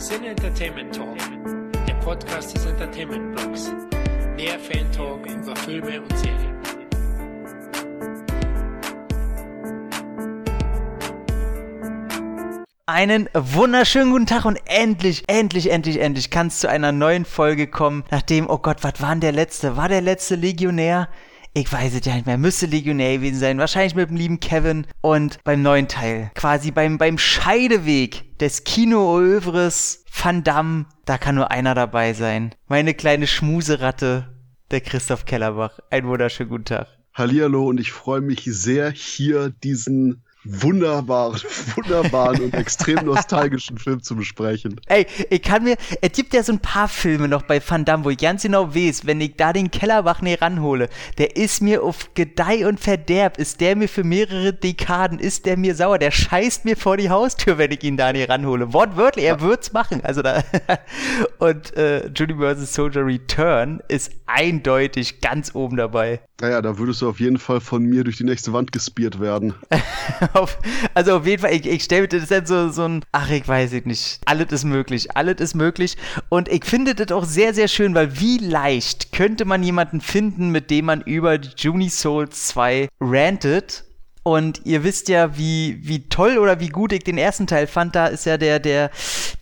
Sin Entertainment Talk, der Podcast des Entertainment Blogs. Mehr Fan Talk über Filme und Serien. Einen wunderschönen guten Tag und endlich, endlich, endlich, endlich kann es zu einer neuen Folge kommen. Nachdem, oh Gott, was war denn der letzte? War der letzte Legionär? Ich weiß es ja nicht mehr. Müsste Legionär gewesen sein. Wahrscheinlich mit dem lieben Kevin. Und beim neuen Teil, quasi beim, beim Scheideweg des Kino-Övres Van Damme, da kann nur einer dabei sein. Meine kleine Schmuseratte, der Christoph Kellerbach. Einen wunderschönen guten Tag. Hallihallo und ich freue mich sehr, hier diesen wunderbaren, wunderbaren und extrem nostalgischen Film zu besprechen. Ey, ich kann mir, es gibt ja so ein paar Filme noch bei Van Damme, wo ich ganz genau weiß, wenn ich da den Kellerbach näher ranhole, der ist mir auf Gedeih und Verderb, ist der mir für mehrere Dekaden, ist der mir sauer, der scheißt mir vor die Haustür, wenn ich ihn da näher ranhole. Wortwörtlich, er wird's machen. Also da, und äh, Universal Soldier Return ist eindeutig ganz oben dabei. Naja, da würdest du auf jeden Fall von mir durch die nächste Wand gespiert werden. auf, also auf jeden Fall, ich, ich stelle mir das dann so, so ein, ach, ich weiß es nicht. Alles ist möglich. Alles ist möglich. Und ich finde das auch sehr, sehr schön, weil wie leicht könnte man jemanden finden, mit dem man über Juni Souls 2 rantet und ihr wisst ja, wie, wie toll oder wie gut ich den ersten Teil fand. Da ist ja der, der,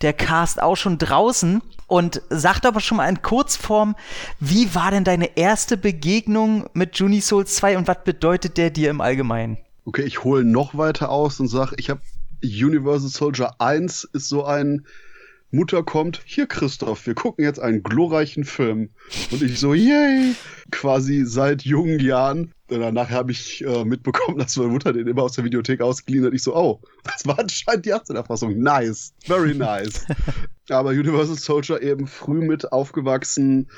der Cast auch schon draußen. Und sagt aber schon mal in Kurzform, wie war denn deine erste Begegnung mit Juni Souls 2 und was bedeutet der dir im Allgemeinen? Okay, ich hole noch weiter aus und sage, ich habe Universal Soldier 1 ist so ein Mutter kommt, hier Christoph, wir gucken jetzt einen glorreichen Film. Und ich so, yay! Quasi seit jungen Jahren. Danach habe ich äh, mitbekommen, dass meine Mutter den immer aus der Videothek ausgeliehen hat. Ich so, oh, das war anscheinend die erste Erfassung. Nice, very nice. Aber Universal Soldier eben früh mit aufgewachsen.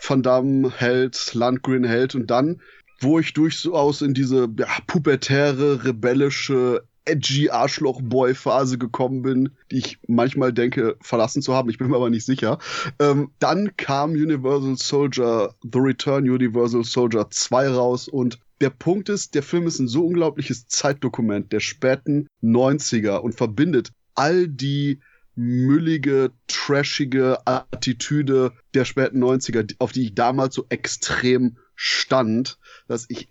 Van Damme Held, Landgren Held und dann wo ich durchaus in diese ja, pubertäre, rebellische edgy Arschloch-Boy-Phase gekommen bin, die ich manchmal denke, verlassen zu haben. Ich bin mir aber nicht sicher. Ähm, dann kam Universal Soldier, The Return Universal Soldier 2 raus und der Punkt ist, der Film ist ein so unglaubliches Zeitdokument der späten 90er und verbindet all die müllige, trashige Attitüde der späten 90er, auf die ich damals so extrem stand, dass ich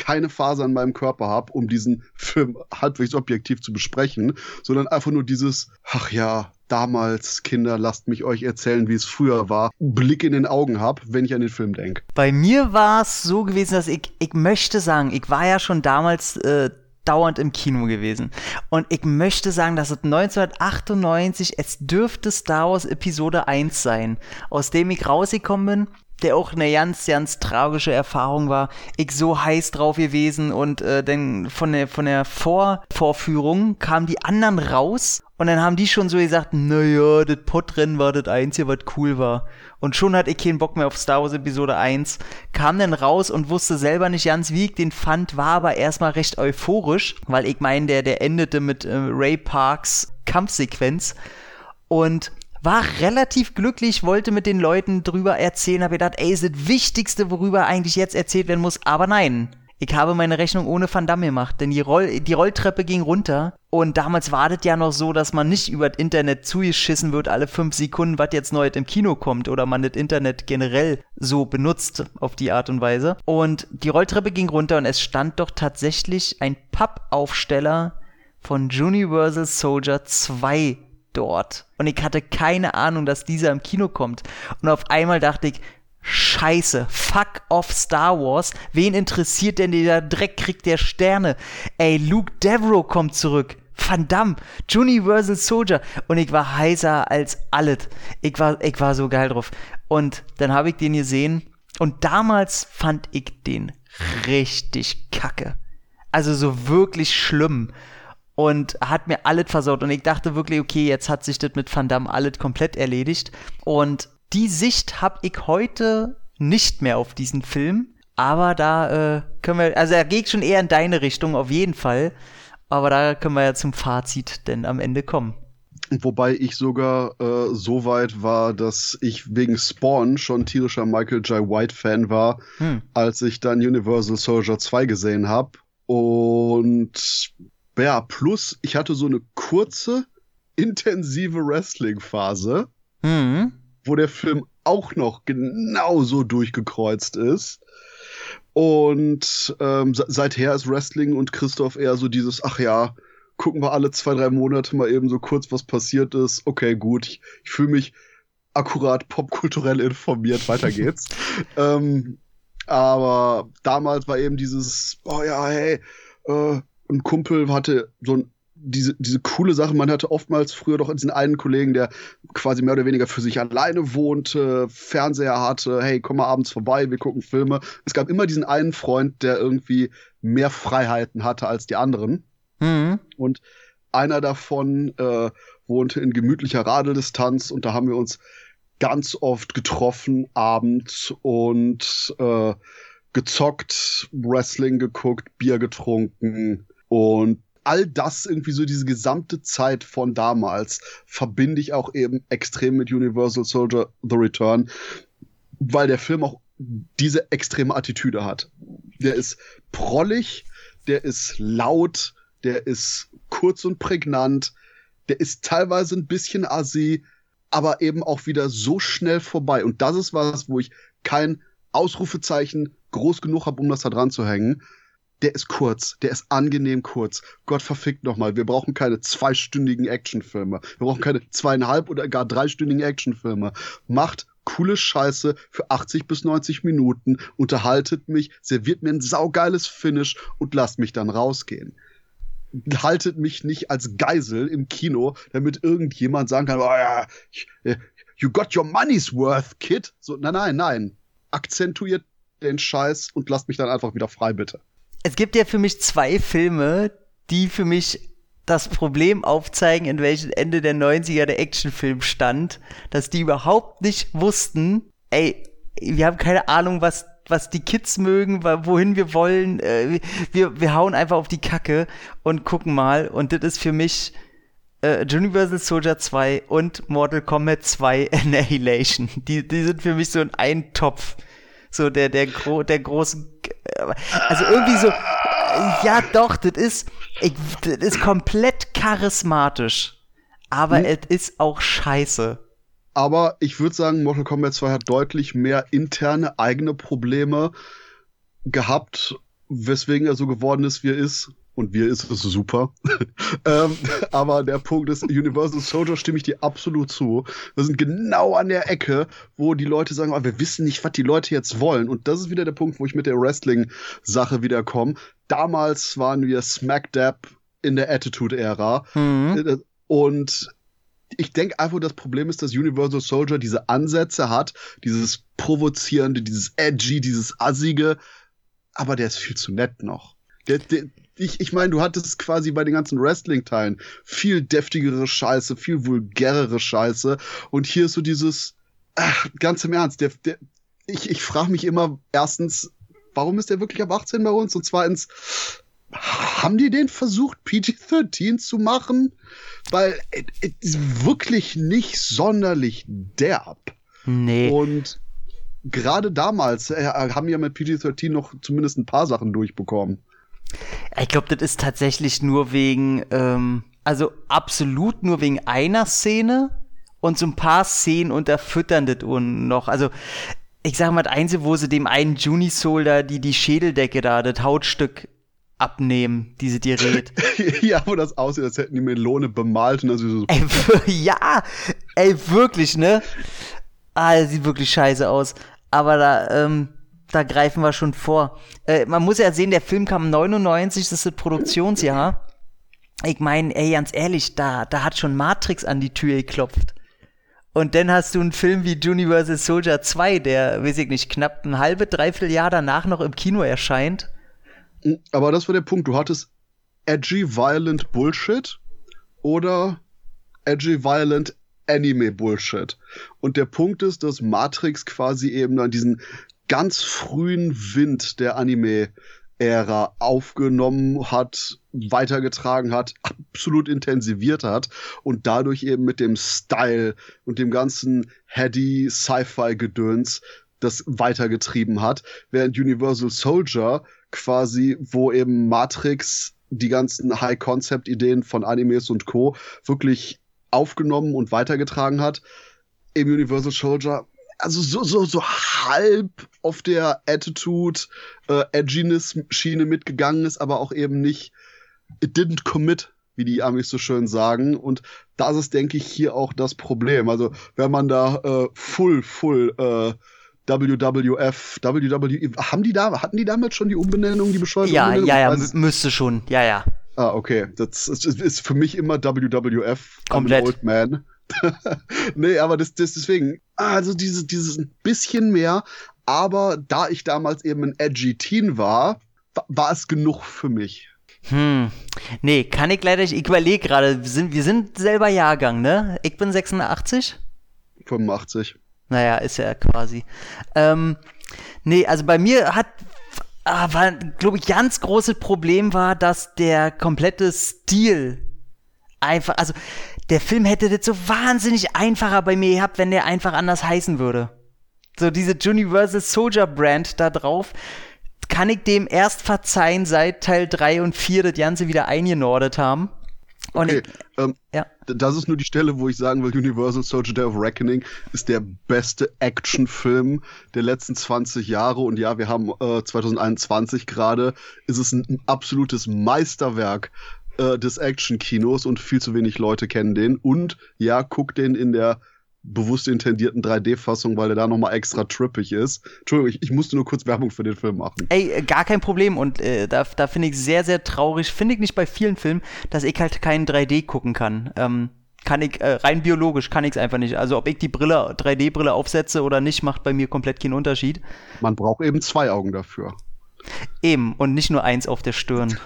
keine Phase an meinem Körper habe, um diesen Film halbwegs objektiv zu besprechen, sondern einfach nur dieses, ach ja, damals, Kinder, lasst mich euch erzählen, wie es früher war, Blick in den Augen habe, wenn ich an den Film denke. Bei mir war es so gewesen, dass ich, ich möchte sagen, ich war ja schon damals äh, dauernd im Kino gewesen. Und ich möchte sagen, dass es 1998, es dürfte Star Wars Episode 1 sein, aus dem ich rausgekommen bin der auch eine ganz, ganz tragische Erfahrung war. Ich so heiß drauf gewesen und äh, dann von der, von der Vor Vorführung kamen die anderen raus und dann haben die schon so gesagt, naja, das Podrennen war das Einzige, was cool war. Und schon hatte ich keinen Bock mehr auf Star Wars Episode 1. Kam dann raus und wusste selber nicht ganz, wie ich den fand, war aber erstmal recht euphorisch, weil ich meine, der, der endete mit äh, Ray Parks Kampfsequenz. Und war relativ glücklich, wollte mit den Leuten drüber erzählen, habe gedacht, ey, ist das Wichtigste, worüber eigentlich jetzt erzählt werden muss, aber nein. Ich habe meine Rechnung ohne Van Damme gemacht, denn die, Roll die Rolltreppe ging runter und damals war das ja noch so, dass man nicht über das Internet zugeschissen wird alle fünf Sekunden, was jetzt neu im Kino kommt oder man das Internet generell so benutzt auf die Art und Weise. Und die Rolltreppe ging runter und es stand doch tatsächlich ein Pappaufsteller von Universal Soldier 2 dort. Und ich hatte keine Ahnung, dass dieser im Kino kommt. Und auf einmal dachte ich, Scheiße, fuck off Star Wars. Wen interessiert denn dieser Dreck kriegt der Sterne? Ey, Luke Devereaux kommt zurück. Van Damme, Universal Soldier. Und ich war heißer als alles. Ich war, ich war so geil drauf. Und dann habe ich den gesehen. Und damals fand ich den richtig kacke. Also so wirklich schlimm und hat mir alles versaut. Und ich dachte wirklich, okay, jetzt hat sich das mit Van Damme alles komplett erledigt. Und die Sicht habe ich heute nicht mehr auf diesen Film. Aber da äh, können wir, also er geht schon eher in deine Richtung, auf jeden Fall. Aber da können wir ja zum Fazit denn am Ende kommen. Wobei ich sogar äh, so weit war, dass ich wegen Spawn schon tierischer Michael J. White Fan war, hm. als ich dann Universal Soldier 2 gesehen habe. Und ja, plus ich hatte so eine kurze intensive Wrestling-Phase, Mhm. wo der Film auch noch genauso durchgekreuzt ist. Und ähm, se- seither ist Wrestling und Christoph eher so dieses, ach ja, gucken wir alle zwei, drei Monate mal eben so kurz, was passiert ist. Okay, gut, ich, ich fühle mich akkurat popkulturell informiert, weiter geht's. ähm, aber damals war eben dieses, oh ja, hey, äh, ein Kumpel hatte so ein, diese, diese coole Sache, man hatte oftmals früher doch diesen einen Kollegen, der quasi mehr oder weniger für sich alleine wohnte, Fernseher hatte, hey, komm mal abends vorbei, wir gucken Filme. Es gab immer diesen einen Freund, der irgendwie mehr Freiheiten hatte als die anderen. Mhm. Und einer davon äh, wohnte in gemütlicher Radeldistanz und da haben wir uns ganz oft getroffen abends und äh, gezockt, Wrestling geguckt, Bier getrunken und all das irgendwie so diese gesamte Zeit von damals verbinde ich auch eben extrem mit Universal Soldier The Return, weil der Film auch diese extreme Attitüde hat. Der ist prollig, der ist laut, der ist kurz und prägnant, der ist teilweise ein bisschen assi, aber eben auch wieder so schnell vorbei. Und das ist was, wo ich kein Ausrufezeichen groß genug habe, um das da dran zu hängen. Der ist kurz, der ist angenehm kurz. Gott verfickt nochmal, wir brauchen keine zweistündigen Actionfilme. Wir brauchen keine zweieinhalb oder gar dreistündigen Actionfilme. Macht coole Scheiße für 80 bis 90 Minuten, unterhaltet mich, serviert mir ein saugeiles Finish und lasst mich dann rausgehen haltet mich nicht als Geisel im Kino, damit irgendjemand sagen kann, oh ja, äh, you got your money's worth, Kid. So, nein, nein, nein. Akzentuiert den Scheiß und lasst mich dann einfach wieder frei, bitte. Es gibt ja für mich zwei Filme, die für mich das Problem aufzeigen, in welchem Ende der 90er der Actionfilm stand, dass die überhaupt nicht wussten, ey, wir haben keine Ahnung, was was die Kids mögen, wohin wir wollen. Äh, wir, wir hauen einfach auf die Kacke und gucken mal. Und das ist für mich äh, Universal Soldier 2 und Mortal Kombat 2 Annihilation. Die, die sind für mich so ein Eintopf. So der, der, gro der großen. Also irgendwie so. Ja, doch, das ist. Ich, das ist komplett charismatisch. Aber Hm. es ist auch scheiße. Aber ich würde sagen, Mortal Kombat 2 hat deutlich mehr interne eigene Probleme gehabt, weswegen er so geworden ist, wie er ist. Und wie er ist, ist super. ähm, aber der Punkt ist, Universal Soldier stimme ich dir absolut zu. Wir sind genau an der Ecke, wo die Leute sagen, oh, wir wissen nicht, was die Leute jetzt wollen. Und das ist wieder der Punkt, wo ich mit der Wrestling-Sache wieder komme. Damals waren wir Smack Dab in der Attitude-Ära. Mhm. Und ich denke einfach, das Problem ist, dass Universal Soldier diese Ansätze hat, dieses provozierende, dieses edgy, dieses assige, aber der ist viel zu nett noch. Der, der, ich ich meine, du hattest quasi bei den ganzen Wrestling-Teilen viel deftigere Scheiße, viel vulgärere Scheiße und hier ist so dieses, ach, ganz im Ernst, der, der, ich, ich frage mich immer, erstens, warum ist der wirklich ab 18 bei uns und zweitens, haben die den versucht, PG-13 zu machen? Weil es ist wirklich nicht sonderlich derb. Nee. Und gerade damals äh, haben ja mit PG-13 noch zumindest ein paar Sachen durchbekommen. Ich glaube, das ist tatsächlich nur wegen, ähm, also absolut nur wegen einer Szene und so ein paar Szenen unterfüttern das und noch. Also, ich sag mal, das Einzige, wo sie dem einen Junisol da die, die Schädeldecke da, das Hautstück abnehmen, diese Gerät. ja, wo das aussieht, als hätten die Melone bemalt und also so. ey, ja, ey, wirklich, ne? Ah, das sieht wirklich scheiße aus. Aber da, ähm, da greifen wir schon vor. Äh, man muss ja sehen, der Film kam 99, das ist das Produktionsjahr. Ich meine, ey, ganz ehrlich, da, da hat schon Matrix an die Tür geklopft. Und dann hast du einen Film wie Universal Soldier 2, der, weiß ich nicht, knapp ein halbe, dreiviertel Jahr danach noch im Kino erscheint. Aber das war der Punkt. Du hattest edgy, violent Bullshit oder edgy, violent Anime Bullshit. Und der Punkt ist, dass Matrix quasi eben dann diesen ganz frühen Wind der Anime-Ära aufgenommen hat, weitergetragen hat, absolut intensiviert hat und dadurch eben mit dem Style und dem ganzen heady Sci-Fi-Gedöns das weitergetrieben hat, während Universal Soldier quasi, wo eben Matrix die ganzen High-Concept-Ideen von Animes und Co. wirklich aufgenommen und weitergetragen hat. Im Universal Soldier also so, so, so halb auf der Attitude, äh, Edginess-Schiene mitgegangen ist, aber auch eben nicht, it didn't commit, wie die Amis so schön sagen. Und das ist, denke ich, hier auch das Problem. Also, wenn man da äh, full, full äh, WWF, WWE, haben die da, hatten die damals schon die Umbenennung, die bescheuerte Ja, Umbenennung? ja, ja, es- müsste schon, ja, ja. Ah, okay. Das ist, ist für mich immer WWF. Komplett. Old Man. nee, aber das, das deswegen, also dieses, dieses ein bisschen mehr, aber da ich damals eben ein edgy Teen war, wa- war es genug für mich. Hm. Nee, kann ich leider nicht. Ich überlege gerade, wir sind, wir sind selber Jahrgang, ne? Ich bin 86. 85. Naja, ist ja quasi. Ähm, nee, also bei mir hat, ah, war, glaube ich, ganz großes Problem war, dass der komplette Stil einfach, also der Film hätte das so wahnsinnig einfacher bei mir gehabt, wenn der einfach anders heißen würde. So diese Universal Soldier Brand da drauf, kann ich dem erst verzeihen, seit Teil 3 und 4 das Ganze wieder eingenordet haben. Und Okay, ich, ähm, ja. das ist nur die Stelle, wo ich sagen will, Universal Soldier Day of Reckoning ist der beste Actionfilm der letzten 20 Jahre. Und ja, wir haben äh, 2021 gerade. Ist es ein absolutes Meisterwerk äh, des Actionkinos und viel zu wenig Leute kennen den. Und ja, guck den in der bewusst intendierten 3D-Fassung, weil der da nochmal extra trippig ist. Entschuldigung, ich, ich musste nur kurz Werbung für den Film machen. Ey, äh, gar kein Problem. Und äh, da, da finde ich sehr, sehr traurig, finde ich nicht bei vielen Filmen, dass ich halt keinen 3D gucken kann. Ähm, kann ich, äh, rein biologisch kann ich es einfach nicht. Also ob ich die Brille, 3D-Brille aufsetze oder nicht, macht bei mir komplett keinen Unterschied. Man braucht eben zwei Augen dafür. Eben, und nicht nur eins auf der Stirn.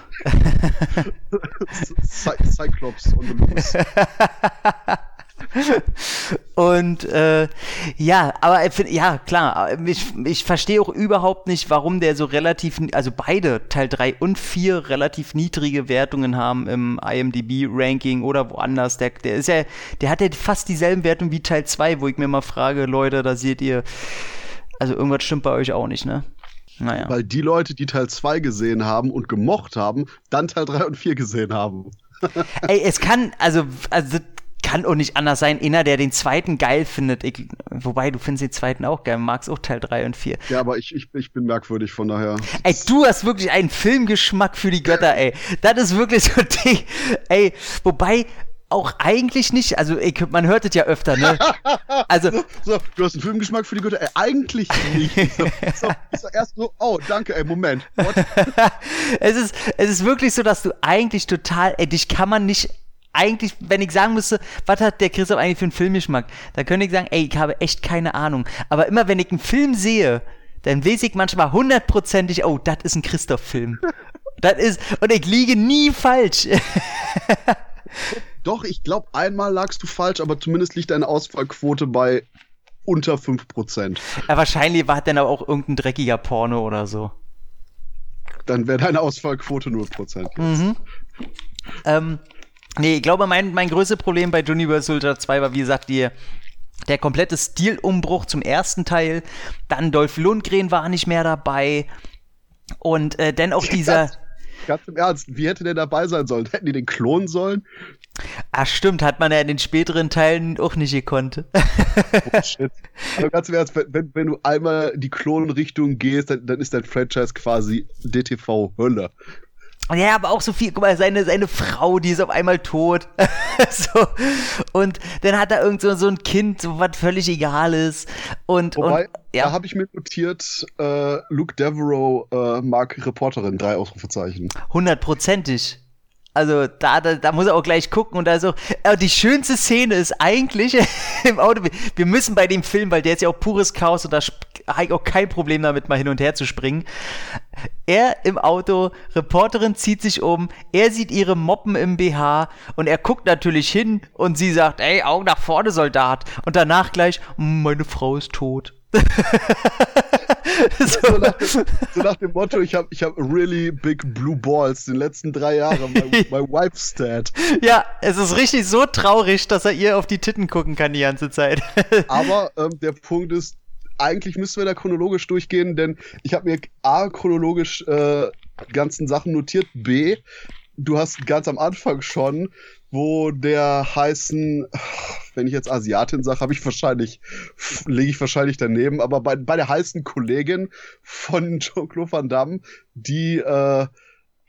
Cy Cyclops on the loose. Und äh, ja, aber find, ja, klar, ich, ich verstehe auch überhaupt nicht, warum der so relativ, also beide, Teil 3 und 4, relativ niedrige Wertungen haben im IMDb-Ranking oder woanders. Der, der ist ja, der hat ja fast dieselben Wertungen wie Teil 2, wo ich mir mal frage, Leute, da seht ihr, also irgendwas stimmt bei euch auch nicht, ne? Naja. Weil die Leute, die Teil 2 gesehen haben und gemocht haben, dann Teil 3 und 4 gesehen haben. Ey, es kann, also, also kann auch nicht anders sein. Einer, der den zweiten geil findet, ich, wobei du findest den zweiten auch geil, magst auch Teil 3 und 4. Ja, aber ich, ich, ich bin merkwürdig, von daher. Ey, du hast wirklich einen Filmgeschmack für die Götter, ey. Das ist wirklich so ein Ding. Ey, wobei auch eigentlich nicht, also ich, man hört es ja öfter, ne? Also, So, du hast einen Filmgeschmack für die Götter? Ey, eigentlich nicht. So, so, sag erst so, oh, danke, ey, Moment. Es ist, es ist wirklich so, dass du eigentlich total, ey, dich kann man nicht, eigentlich, wenn ich sagen müsste, was hat der Christoph eigentlich für einen Filmgeschmack, dann könnte ich sagen, ey, ich habe echt keine Ahnung. Aber immer wenn ich einen Film sehe, dann weiß ich manchmal hundertprozentig, oh, das ist ein Christoph-Film. Das ist, und ich liege nie falsch. Doch, ich glaube, einmal lagst du falsch, aber zumindest liegt deine Ausfallquote bei unter 5%. ja, wahrscheinlich war dann aber auch irgendein dreckiger Porno oder so. Dann wäre deine Ausfallquote 0%. Mhm. Ähm, nee, ich glaube, mein, mein größtes Problem bei Universal Soldier 2 war, wie gesagt, die, der komplette Stilumbruch zum ersten Teil. Dann Dolph Lundgren war nicht mehr dabei. Und äh, dann auch dieser. Ganz, ganz im Ernst, wie hätte der dabei sein sollen? Hätten die den klonen sollen? Ah, stimmt, hat man ja in den späteren Teilen auch nicht gekonnt. Bullshit. Aber ganz im Ernst, wenn, wenn, du einmal die Klonrichtung gehst, dann, dann ist dein Franchise quasi DTV-Hölle. Ja, aber auch so viel, guck mal, seine, seine Frau, die ist auf einmal tot. so. Und dann hat er irgend so, so ein Kind, so was völlig Egales. Und, Wobei, und ja. da habe ich mir notiert, äh, Luke Devereaux äh, mag Reporterin, drei Ausrufezeichen. Hundertprozentig. Also da, da, da muss er auch gleich gucken und da so. Aber die schönste Szene ist eigentlich im Auto. wir- müssen bei dem Film, weil der ist ja auch pures Chaos und da habe ich auch kein Problem damit, mal hin und her zu springen. Er im Auto, Reporterin zieht sich um, er sieht ihre Moppen im BH und er guckt natürlich hin und sie sagt, ey, Augen nach vorne, Soldat. Und danach gleich, "Mm, meine Frau ist tot. So nach, dem, so nach dem Motto, ich habe ich hab really big blue balls den letzten drei Jahren, my, my wife's dead. Ja, es ist richtig so traurig, dass er ihr auf die Titten gucken kann die ganze Zeit. Aber ähm, der Punkt ist, eigentlich müssen wir da chronologisch durchgehen, denn ich habe mir A, chronologisch äh, ganzen Sachen notiert, B, du hast ganz am Anfang schon, wo der heißen, wenn ich jetzt Asiatin sage, habe ich wahrscheinlich, lege ich wahrscheinlich daneben, aber bei, bei der heißen Kollegin von Jean-Claude Van Damme, die äh,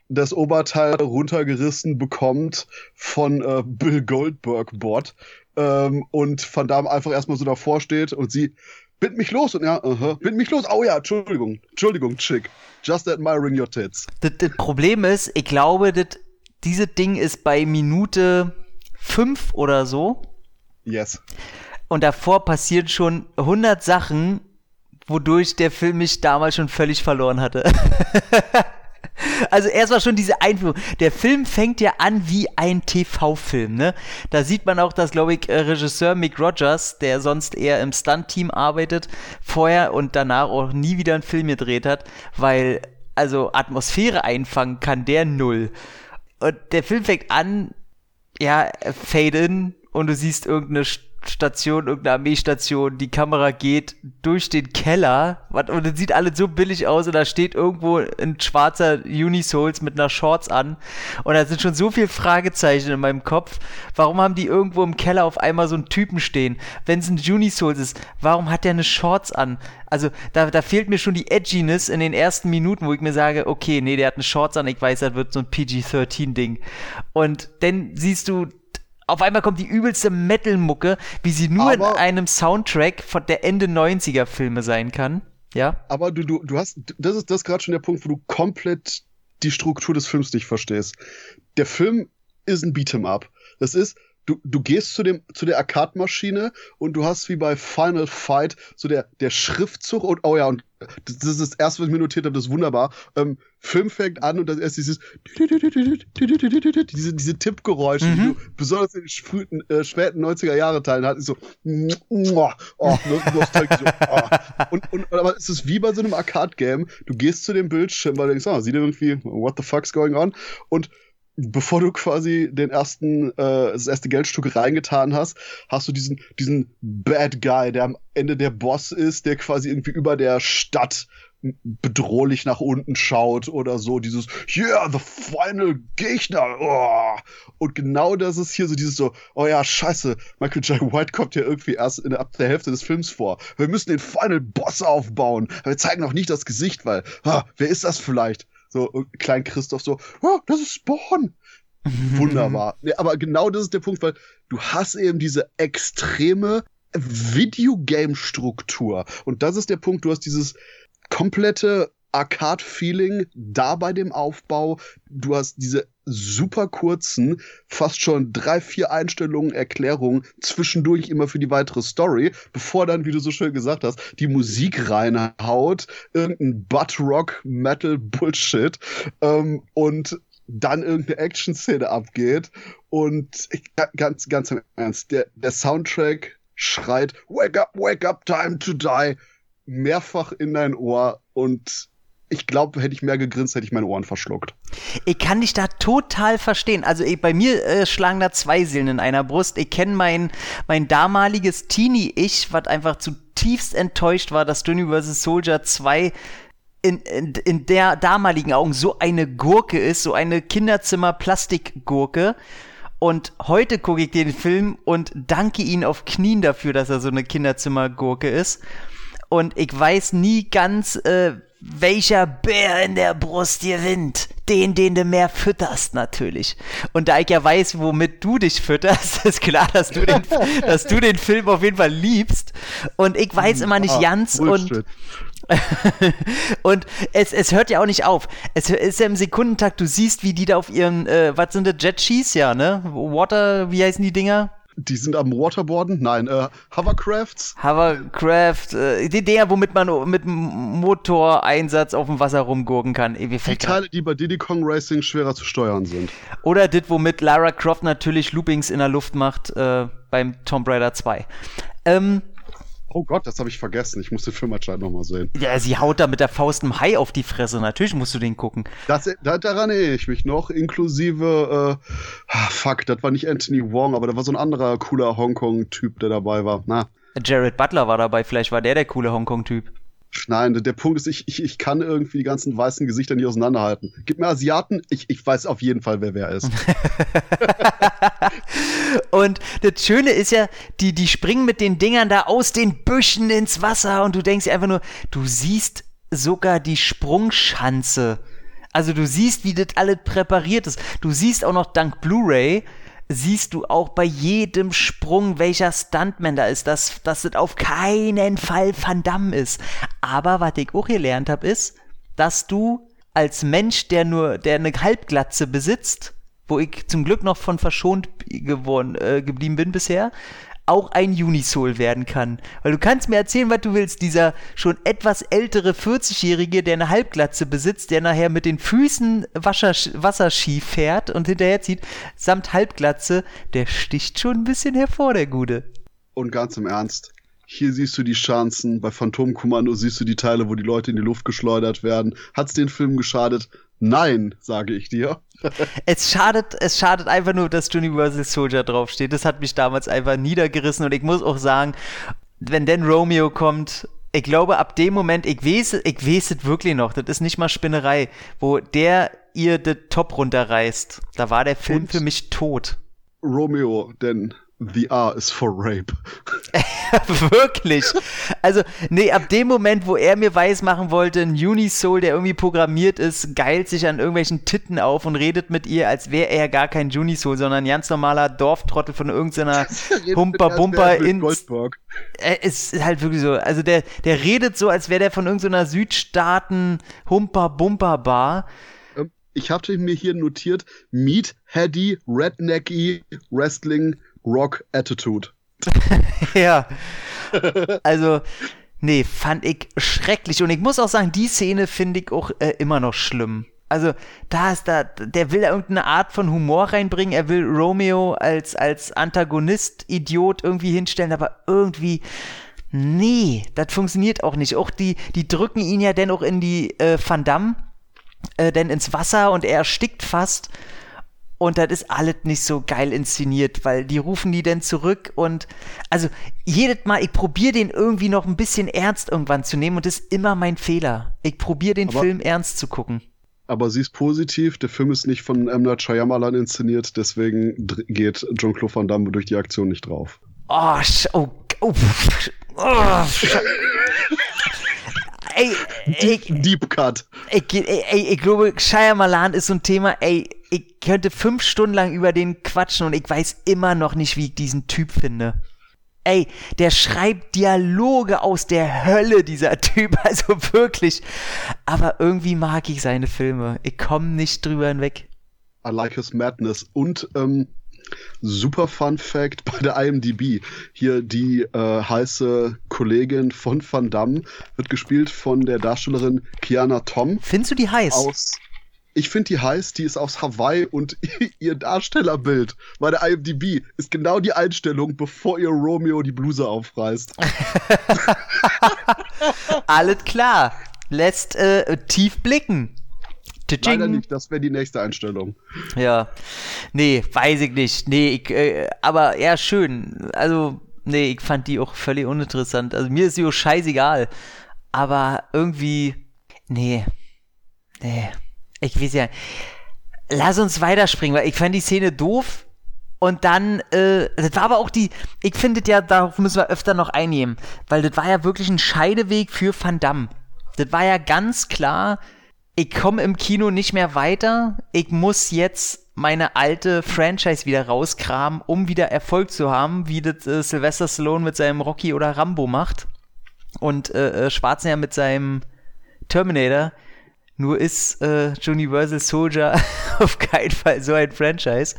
das Oberteil runtergerissen bekommt von äh, Bill Goldberg Bot ähm, und Van Damme einfach erstmal so davor steht und sie bind mich los und ja, uh -huh, bind mich los. Oh ja, Entschuldigung, Entschuldigung, Chick. Just admiring your tits. Das, das Problem ist, ich glaube, das, dieses Ding ist bei Minute 5 oder so. Yes. Und davor passieren schon 100 Sachen, wodurch der Film mich damals schon völlig verloren hatte. Also erstmal schon diese Einführung. Der Film fängt ja an wie ein TV-Film, ne? Da sieht man auch, dass, glaube ich, äh, Regisseur Mick Rogers, der sonst eher im Stunt-Team arbeitet, vorher und danach auch nie wieder einen Film gedreht hat, weil, also Atmosphäre einfangen kann der null. Und der Film fängt an, ja, fade in und du siehst irgendeine Station, irgendeine Armeestation, die Kamera geht durch den Keller und es sieht alles so billig aus und da steht irgendwo ein schwarzer Unisouls mit einer Shorts an und da sind schon so viele Fragezeichen in meinem Kopf. Warum haben die irgendwo im Keller auf einmal so einen Typen stehen? Wenn es ein Unisouls ist, warum hat der eine Shorts an? Also da, da fehlt mir schon die Edginess in den ersten Minuten, wo ich mir sage, okay, nee, der hat eine Shorts an, ich weiß, das wird so ein PG-13-Ding. Und dann siehst du auf einmal kommt die übelste Metal-Mucke, wie sie nur aber, in einem Soundtrack von der Ende 90er Filme sein kann. Ja. Aber du, du, du hast, das ist das gerade schon der Punkt, wo du komplett die Struktur des Films nicht verstehst. Der Film ist ein Beat'em Up. Das ist, du, du gehst zu dem zu der Arcade-Maschine und du hast wie bei Final Fight so der der Schriftzug und oh ja und das, ist das erste, was ich mir notiert habe, das ist wunderbar. Ähm, Film fängt an und das erst dieses diese, diese Tippgeräusche, mhm. die du besonders in den frühen, äh, späten 90er Jahre Teilen hattest, so oh, nostalgisch, oh. Und, und, aber es ist wie bei so einem Arcade-Game, du gehst zu dem Bildschirm, weil du denkst, oh, sieht irgendwie, what the fuck's going on? Und bevor du quasi den ersten, äh, das erste Geldstück reingetan hast, hast du diesen, diesen Bad Guy, der am Ende der Boss ist, der quasi irgendwie über der Stadt bedrohlich nach unten schaut oder so, dieses Yeah, the final Gegner. Oh. Und genau das ist hier so dieses so, oh ja, scheiße, Michael J. White kommt ja irgendwie erst in, ab der Hälfte des Films vor. Wir müssen den Final Boss aufbauen. Wir zeigen noch nicht das Gesicht, weil, ah, wer ist das vielleicht? So, Klein Christoph so, oh, das ist Spawn. Wunderbar. Ja, aber genau das ist der Punkt, weil du hast eben diese extreme Videogame-Struktur. Und das ist der Punkt, du hast dieses komplette Arcade-Feeling da bei dem Aufbau. Du hast diese super kurzen, fast schon drei, vier Einstellungen, Erklärungen zwischendurch immer für die weitere Story, bevor dann, wie du so schön gesagt hast, die Musik reinhaut, irgendein Butt-Rock, Metal-Bullshit ähm, und dann irgendeine Action-Szene abgeht. Und ich, ganz, ganz im Ernst, der, der Soundtrack schreit Wake up, wake up, time to die mehrfach in dein Ohr und ich glaube, hätte ich mehr gegrinst, hätte ich meine Ohren verschluckt. Ich kann dich da total verstehen. Also ich, bei mir äh, schlagen da zwei Seelen in einer Brust. Ich kenne mein, mein damaliges Teenie-Ich, was einfach zutiefst enttäuscht war, dass Dünny vs. Soldier 2 in, in, in der damaligen Augen so eine Gurke ist, so eine Kinderzimmer-Plastikgurke. Und heute gucke ich den Film und danke ihm auf Knien dafür, dass er so eine Kinderzimmergurke ist. Und ich weiß nie ganz, äh, welcher Bär in der Brust gewinnt. Den, den du mehr fütterst, natürlich. Und da ich ja weiß, womit du dich fütterst, ist klar, dass du den, dass du den Film auf jeden Fall liebst. Und ich weiß immer nicht ah, ganz und. und es, es hört ja auch nicht auf. Es ist ja im Sekundentakt, du siehst, wie die da auf ihren, äh, was sind das, Jet Skis, ja, ne? Water, wie heißen die Dinger? Die sind am Waterboarden? Nein, äh, Hovercrafts? Hovercraft, äh, die Dinger, womit man mit Motoreinsatz auf dem Wasser rumgurken kann. Ey, die Teile, die bei Diddy Kong Racing schwerer zu steuern sind. Oder das, womit Lara Croft natürlich Loopings in der Luft macht äh, beim Tomb Raider 2. Ähm, Oh Gott, das habe ich vergessen. Ich muss den Film anscheinend nochmal sehen. Ja, sie haut da mit der Faust einem Hai auf die Fresse. Natürlich musst du den gucken. Das, da, daran erinnere ich mich noch, inklusive, äh, ah, fuck, das war nicht Anthony Wong, aber da war so ein anderer cooler Hongkong-Typ, der dabei war. Na. Jared Butler war dabei, vielleicht war der der coole Hongkong-Typ. Nein, der Punkt ist, ich, ich, ich kann irgendwie die ganzen weißen Gesichter nicht auseinanderhalten. Gib mir Asiaten, ich, ich weiß auf jeden Fall, wer wer ist. und das Schöne ist ja, die, die springen mit den Dingern da aus den Büschen ins Wasser und du denkst dir einfach nur, du siehst sogar die Sprungschanze. Also du siehst, wie das alles präpariert ist. Du siehst auch noch dank Blu-ray, siehst du auch bei jedem Sprung, welcher Stuntman da ist, dass, dass das auf keinen Fall Van Damme ist. Aber was ich auch gelernt habe, ist, dass du als Mensch, der nur, der eine Halbglatze besitzt, wo ich zum Glück noch von verschont geworden, äh, geblieben bin bisher, auch ein Unisol werden kann. Weil du kannst mir erzählen, was du willst. Dieser schon etwas ältere 40-Jährige, der eine Halbglatze besitzt, der nachher mit den Füßen Wasser, Wasserski fährt und hinterher zieht, samt Halbglatze, der sticht schon ein bisschen hervor, der Gute. Und ganz im Ernst, hier siehst du die Chancen, bei Phantomkommando siehst du die Teile, wo die Leute in die Luft geschleudert werden. Hat's den Film geschadet? Nein, sage ich dir. es schadet, es schadet einfach nur, dass Universal Soldier draufsteht. Das hat mich damals einfach niedergerissen und ich muss auch sagen, wenn denn Romeo kommt, ich glaube, ab dem Moment, ich weiß, ich weiß es wirklich noch, das ist nicht mal Spinnerei, wo der ihr den Top runterreißt, da war der Film und für mich tot. Romeo, denn The R is for Rape. Wirklich. Also, nee, ab dem Moment, wo er mir weismachen wollte, ein Unisoul, der irgendwie programmiert ist, geilt sich an irgendwelchen Titten auf und redet mit ihr, als wäre er gar kein Unisoul, sondern ein ganz normaler Dorftrottel von irgendeiner Humper-Bumper in. Goldberg. Er ist halt wirklich so. Also, der, der redet so, als wäre der von irgendeiner Südstaaten Humper-Bumper-Bar ich hatte mir hier notiert, Meat, Heady, Rednecky, Wrestling, Rock Attitude. ja. Also, nee, fand ich schrecklich. Und ich muss auch sagen, die Szene finde ich auch äh, immer noch schlimm. Also, da ist da, der will da irgendeine Art von Humor reinbringen. Er will Romeo als, als Antagonist, Idiot irgendwie hinstellen, aber irgendwie, nee, das funktioniert auch nicht. Auch die, die drücken ihn ja dennoch in die äh, Van Damme, äh, denn ins Wasser und er erstickt fast. Und das ist alles nicht so geil inszeniert, weil die rufen die denn zurück und also jedes Mal, ich probiere den irgendwie noch ein bisschen ernst irgendwann zu nehmen und das ist immer mein Fehler. Ich probiere den aber, Film ernst zu gucken. Aber sie ist positiv, der Film ist nicht von M. Night Shyamalan inszeniert, deswegen geht Jean-Claude Van Damme durch die Aktion nicht drauf. Oh, oh, oh, oh ey, Deep, Deep Cut. Ey, ey, ich glaube, Shyamalan ist so ein Thema, ey, ich könnte fünf Stunden lang über den quatschen und ich weiß immer noch nicht, wie ich diesen Typ finde. Ey, der schreibt Dialoge aus der Hölle, dieser Typ, also wirklich. Aber irgendwie mag ich seine Filme. Ich komme nicht drüber hinweg. I like his madness. Und ähm, Super Fun Fact bei der IMDb. Hier die äh, heiße Kollegin von Van Damme wird gespielt von der Darstellerin Kiana Tom. Findest du die heiß? Aus ich finde die heiß, die ist aus Hawaii und ihr Darstellerbild bei der IMDb ist genau die Einstellung, bevor ihr Romeo die Bluse aufreißt. Alles klar. Lässt äh, tief blicken. Leider nicht, das wäre die nächste Einstellung. Ja. Nee, weiß ich nicht. Nee, ich, äh, aber ja, schön. Also, nee, ich fand die auch völlig uninteressant. Also mir ist sie auch scheißegal. Aber irgendwie, nee. Nee. Ich weiß ja. Lass uns weiterspringen, weil ich fand die Szene doof. Und dann, äh, das war aber auch die, ich finde ja, darauf müssen wir öfter noch eingehen, weil das war ja wirklich ein Scheideweg für Van Damme. Das war ja ganz klar, ich komme im Kino nicht mehr weiter. Ich muss jetzt meine alte Franchise wieder rauskramen, um wieder Erfolg zu haben, wie das äh, Sylvester Stallone mit seinem Rocky oder Rambo macht. Und äh, äh, Schwarzenegger mit seinem Terminator. Nur ist äh, Universal Soldier auf keinen Fall so ein Franchise.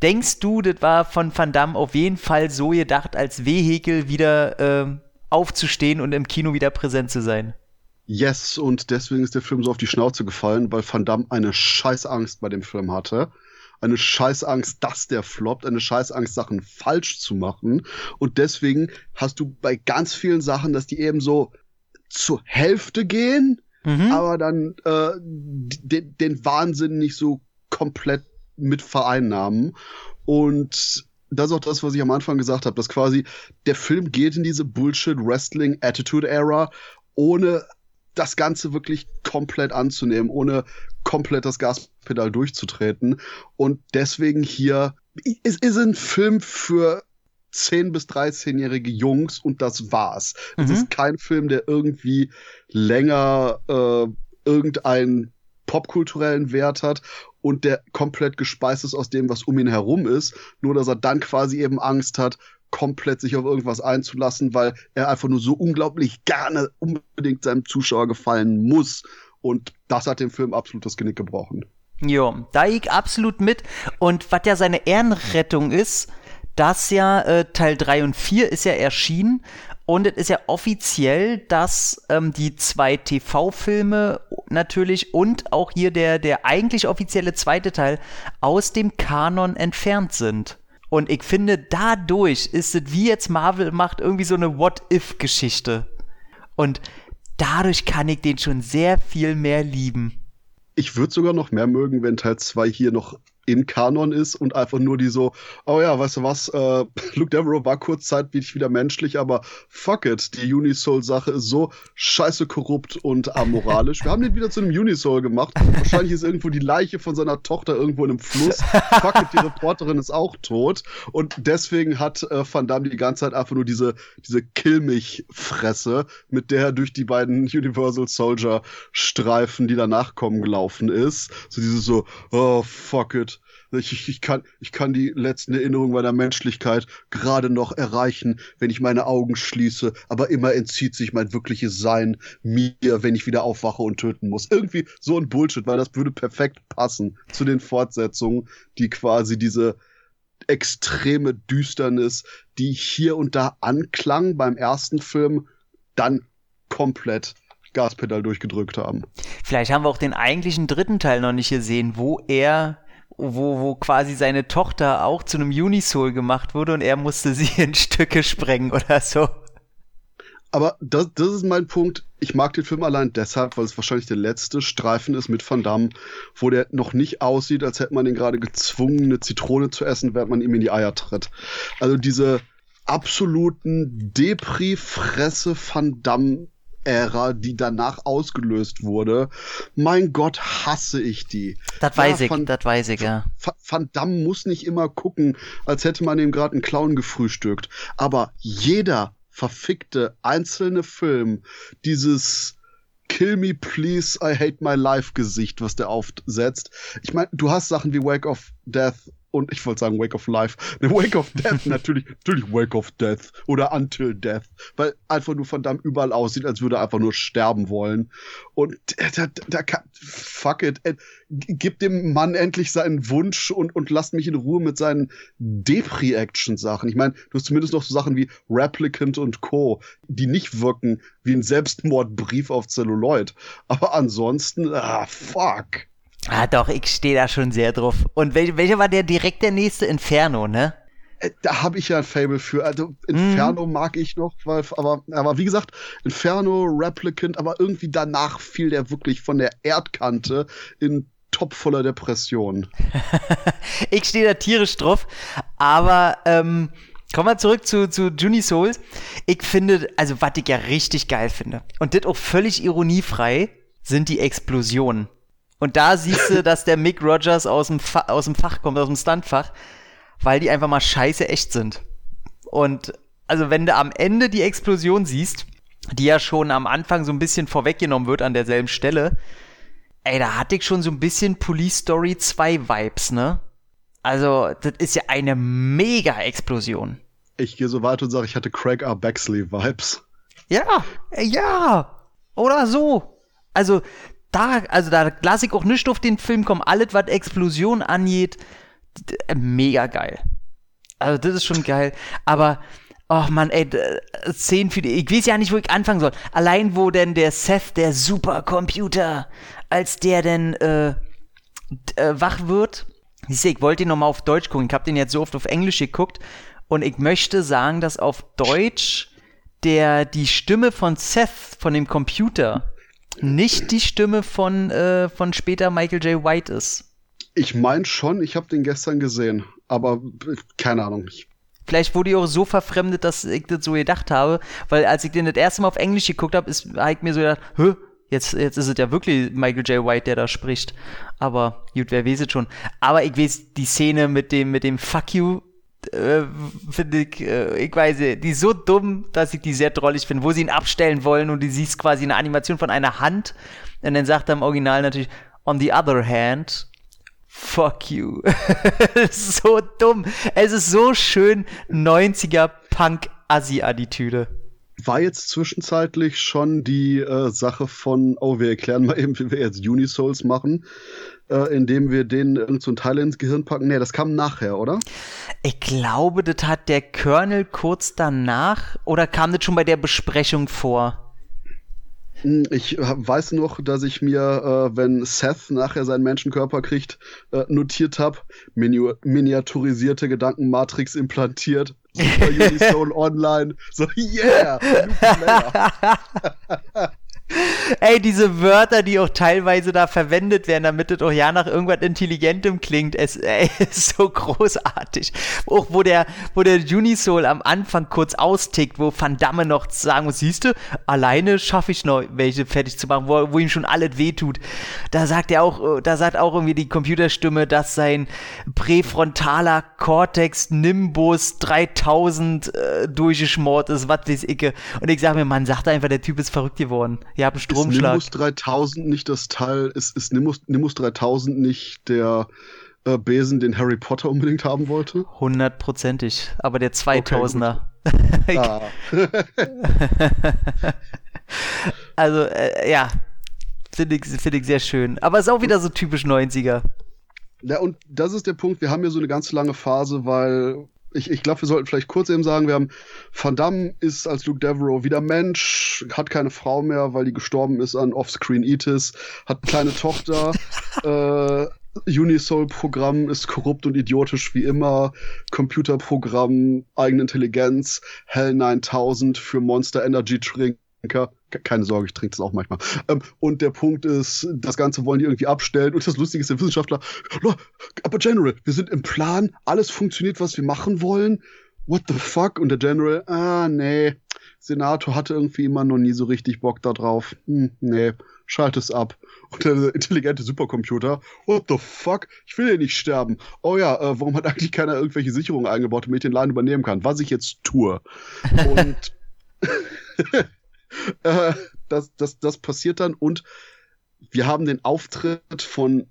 Denkst du, das war von Van Damme auf jeden Fall so gedacht, als Vehikel wieder äh, aufzustehen und im Kino wieder präsent zu sein? Yes, und deswegen ist der Film so auf die Schnauze gefallen, weil Van Damme eine Scheißangst bei dem Film hatte. Eine Scheißangst, dass der floppt, eine Scheißangst, Sachen falsch zu machen. Und deswegen hast du bei ganz vielen Sachen, dass die eben so zur Hälfte gehen, mhm. aber dann äh, den, den Wahnsinn nicht so komplett mit vereinnahmen. Und das ist auch das, was ich am Anfang gesagt habe, dass quasi der Film geht in diese Bullshit Wrestling Attitude Era ohne das Ganze wirklich komplett anzunehmen, ohne komplett das Gaspedal durchzutreten. Und deswegen hier, es ist ein Film für 10 bis 13-jährige Jungs und das war's. Mhm. Es ist kein Film, der irgendwie länger äh, irgendeinen popkulturellen Wert hat und der komplett gespeist ist aus dem, was um ihn herum ist, nur dass er dann quasi eben Angst hat, komplett sich auf irgendwas einzulassen, weil er einfach nur so unglaublich gerne unbedingt seinem Zuschauer gefallen muss. Und das hat dem Film absolut das Genick gebrochen. Jo, da ich absolut mit. Und was ja seine Ehrenrettung ist, dass ja äh, Teil 3 und 4 ist ja erschienen und es ist ja offiziell, dass ähm, die zwei TV-Filme natürlich und auch hier der, der eigentlich offizielle zweite Teil aus dem Kanon entfernt sind. Und ich finde, dadurch ist es, wie jetzt Marvel macht, irgendwie so eine What-If-Geschichte. Und dadurch kann ich den schon sehr viel mehr lieben. Ich würde sogar noch mehr mögen, wenn Teil 2 hier noch in Kanon ist und einfach nur die so, oh ja, weißt du was, äh, Luke Devereaux war kurzzeitig wieder menschlich, aber fuck it, die Unisoul-Sache ist so scheiße korrupt und amoralisch. Wir haben den wieder zu einem Unisoul gemacht. Wahrscheinlich ist irgendwo die Leiche von seiner Tochter irgendwo in einem Fluss. Fuck it, die Reporterin ist auch tot. Und deswegen hat äh, Van Damme die ganze Zeit einfach nur diese, diese Kill mich-Fresse, mit der er durch die beiden Universal Soldier Streifen, die danach kommen, gelaufen ist. So dieses so, oh fuck it, ich, ich, kann, ich kann die letzten Erinnerungen meiner Menschlichkeit gerade noch erreichen, wenn ich meine Augen schließe, aber immer entzieht sich mein wirkliches Sein mir, wenn ich wieder aufwache und töten muss. Irgendwie so ein Bullshit, weil das würde perfekt passen zu den Fortsetzungen, die quasi diese extreme Düsternis, die hier und da anklang beim ersten Film, dann komplett Gaspedal durchgedrückt haben. Vielleicht haben wir auch den eigentlichen dritten Teil noch nicht gesehen, wo er wo, wo quasi seine Tochter auch zu einem Unisoul gemacht wurde und er musste sie in Stücke sprengen oder so. Aber das, das ist mein Punkt. Ich mag den Film allein deshalb, weil es wahrscheinlich der letzte Streifen ist mit Van Damme, wo der noch nicht aussieht, als hätte man ihn gerade gezwungen, eine Zitrone zu essen, während man ihm in die Eier tritt. Also diese absoluten Depri-Fresse Van Damme Ära, die danach ausgelöst wurde. Mein Gott, hasse ich die. Das weiß ja, ich, das weiß ich, ja. Van Damme muss nicht immer gucken, als hätte man ihm gerade einen Clown gefrühstückt. Aber jeder verfickte einzelne Film, dieses Kill me please, I hate my life Gesicht, was der aufsetzt. Ich meine, du hast Sachen wie Wake of Death und ich wollte sagen Wake of Life. Ne, Wake of Death, natürlich, natürlich Wake of Death oder Until Death, weil einfach nur verdammt überall aussieht, als würde er einfach nur sterben wollen. Und da, da kann, fuck it, gib dem Mann endlich seinen Wunsch und, und lasst mich in Ruhe mit seinen Depri-Action-Sachen. Ich meine, du hast zumindest noch so Sachen wie Replicant und Co., die nicht wirken wie ein Selbstmordbrief auf Celluloid. Aber ansonsten, ah, fuck. Ah, doch, ich stehe da schon sehr drauf. Und wel welcher war der direkt der nächste? Inferno, ne? Äh, da habe ich ja ein Fable für. Also Inferno mhm. mag ich noch, weil, aber, aber wie gesagt, Inferno, Replicant, aber irgendwie danach fiel der wirklich von der Erdkante in top voller Depression. ich stehe da tierisch drauf, aber ähm, kommen wir zurück zu, zu Junie Souls. Ich finde, also was ich ja richtig geil finde, und das auch völlig ironiefrei, sind die Explosionen. Und da siehst du, dass der Mick Rogers aus dem, Fa aus dem Fach kommt, aus dem Stuntfach, weil die einfach mal scheiße echt sind. Und also wenn du am Ende die Explosion siehst, die ja schon am Anfang so ein bisschen vorweggenommen wird an derselben Stelle, ey, da hatte ich schon so ein bisschen Police Story 2 Vibes, ne? Also, das ist ja eine mega Explosion. Ich gehe so weit und sage, ich hatte Craig R. Baxley Vibes. Ja, ja. Oder so. Also, da, also da lasse ich auch nicht auf den Film kommen. Alles, was Explosion angeht, mega geil. Also das ist schon geil. Aber, oh man, ey, Szenen für die, ich weiß ja nicht, wo ich anfangen soll. Allein wo denn der Seth, der Supercomputer, als der denn äh, äh, wach wird. Siehst du, ich wollte ihn nochmal auf Deutsch gucken. Ich habe den jetzt so oft auf Englisch geguckt. Und ich möchte sagen, dass auf Deutsch der, die Stimme von Seth, von dem Computer, nicht die Stimme von, äh, von später Michael J. White ist. Ich meine schon, ich habe den gestern gesehen, aber keine Ahnung. Ich Vielleicht wurde ich auch so verfremdet, dass ich das so gedacht habe, weil als ich den das erste Mal auf Englisch geguckt habe, ist habe ich mir so gedacht, hä, jetzt, jetzt ist es ja wirklich Michael J. White, der da spricht. Aber gut, wer weiß es schon. Aber ich weiß, die Szene mit dem, mit dem Fuck you, äh, finde ich, äh, ich weiß nicht, die ist so dumm, dass ich die sehr drollig finde, wo sie ihn abstellen wollen und du siehst quasi eine Animation von einer Hand und dann sagt er im Original natürlich, on the other hand, fuck you. so dumm. Es ist so schön 90er Punk-Assi-Attitüde. War jetzt zwischenzeitlich schon die äh, Sache von, oh, wir erklären mal eben, wie wir jetzt Unisouls machen, äh, indem wir denen irgend so ein Teil ins Gehirn packen. Nee, das kam nachher, oder? Ich glaube, das hat der Colonel kurz danach oder kam das schon bei der Besprechung vor? Hm, ich weiß noch, dass ich mir, äh, wenn Seth nachher seinen Menschenkörper kriegt, äh, notiert habe, miniaturisierte Gedankenmatrix implantiert. Super Unisoul Online. So, yeah! Ey, diese Wörter, die auch teilweise da verwendet werden, damit es auch ja nach irgendwas Intelligentem klingt, es ist so großartig. Auch wo der, wo der Unisoul am Anfang kurz austickt, wo Van Damme noch sagen muss, siehst du, alleine schaffe ich noch welche fertig zu machen, wo, wo ihm schon alles wehtut. Da sagt er auch, da sagt auch irgendwie die Computerstimme, dass sein präfrontaler Cortex Nimbus 3000 äh, durchgeschmort ist, was weiß ich. Und ich sag mir, man sagt einfach, der Typ ist verrückt geworden. Ihr habt einen Stromschlag. Ist Nimbus 3000 nicht das Teil, ist, ist Nimbus, Nimbus 3000 nicht der äh, Besen, den Harry Potter unbedingt haben wollte? Hundertprozentig, aber der 2000er. Okay, ah. also, äh, ja, finde ich, find ich sehr schön. Aber ist auch wieder so typisch 90er. Ja, und das ist der Punkt, wir haben ja so eine ganz lange Phase, weil ich, ich glaube, wir sollten vielleicht kurz eben sagen, wir haben Van Damme ist als Luke Devereaux wieder Mensch, hat keine Frau mehr, weil die gestorben ist an Offscreen Eatis, hat eine kleine Tochter, äh, Unisoul-Programm ist korrupt und idiotisch wie immer, Computerprogramm, eigene Intelligenz, Hell 9000 für Monster Energy Trinker, keine Sorge, ich trinke das auch manchmal. Ähm, und der Punkt ist, das Ganze wollen die irgendwie abstellen. Und das Lustige ist, der Wissenschaftler, aber General, wir sind im Plan, alles funktioniert, was wir machen wollen. What the fuck? Und der General, ah, nee, Senator hatte irgendwie immer noch nie so richtig Bock da drauf. Hm, nee, schalt es ab. Und der intelligente Supercomputer, what the fuck? Ich will ja nicht sterben. Oh ja, äh, warum hat eigentlich keiner irgendwelche Sicherungen eingebaut, damit ich den Laden übernehmen kann? Was ich jetzt tue. Und äh, das, das, das passiert dann und wir haben den Auftritt von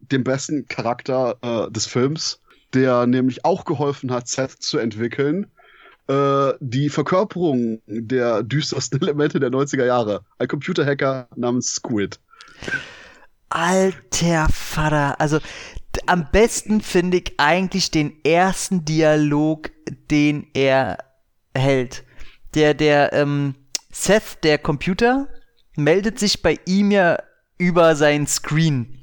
dem besten Charakter äh, des Films, der nämlich auch geholfen hat, Seth zu entwickeln. Äh, die Verkörperung der düstersten Elemente der 90er Jahre. Ein Computerhacker namens Squid. Alter Vater. Also am besten finde ich eigentlich den ersten Dialog, den er hält. Der, der, ähm, Seth, der Computer, meldet sich bei ihm ja über sein Screen.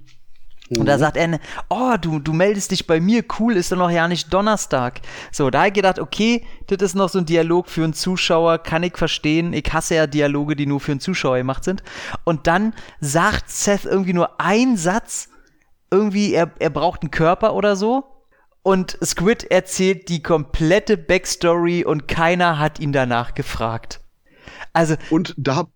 Und da mhm. sagt er, oh, du, du meldest dich bei mir, cool, ist doch noch ja nicht Donnerstag. So, da habe ich gedacht, okay, das ist noch so ein Dialog für einen Zuschauer, kann ich verstehen. Ich hasse ja Dialoge, die nur für einen Zuschauer gemacht sind. Und dann sagt Seth irgendwie nur einen Satz, irgendwie, er, er braucht einen Körper oder so. Und Squid erzählt die komplette Backstory und keiner hat ihn danach gefragt. Also. Und da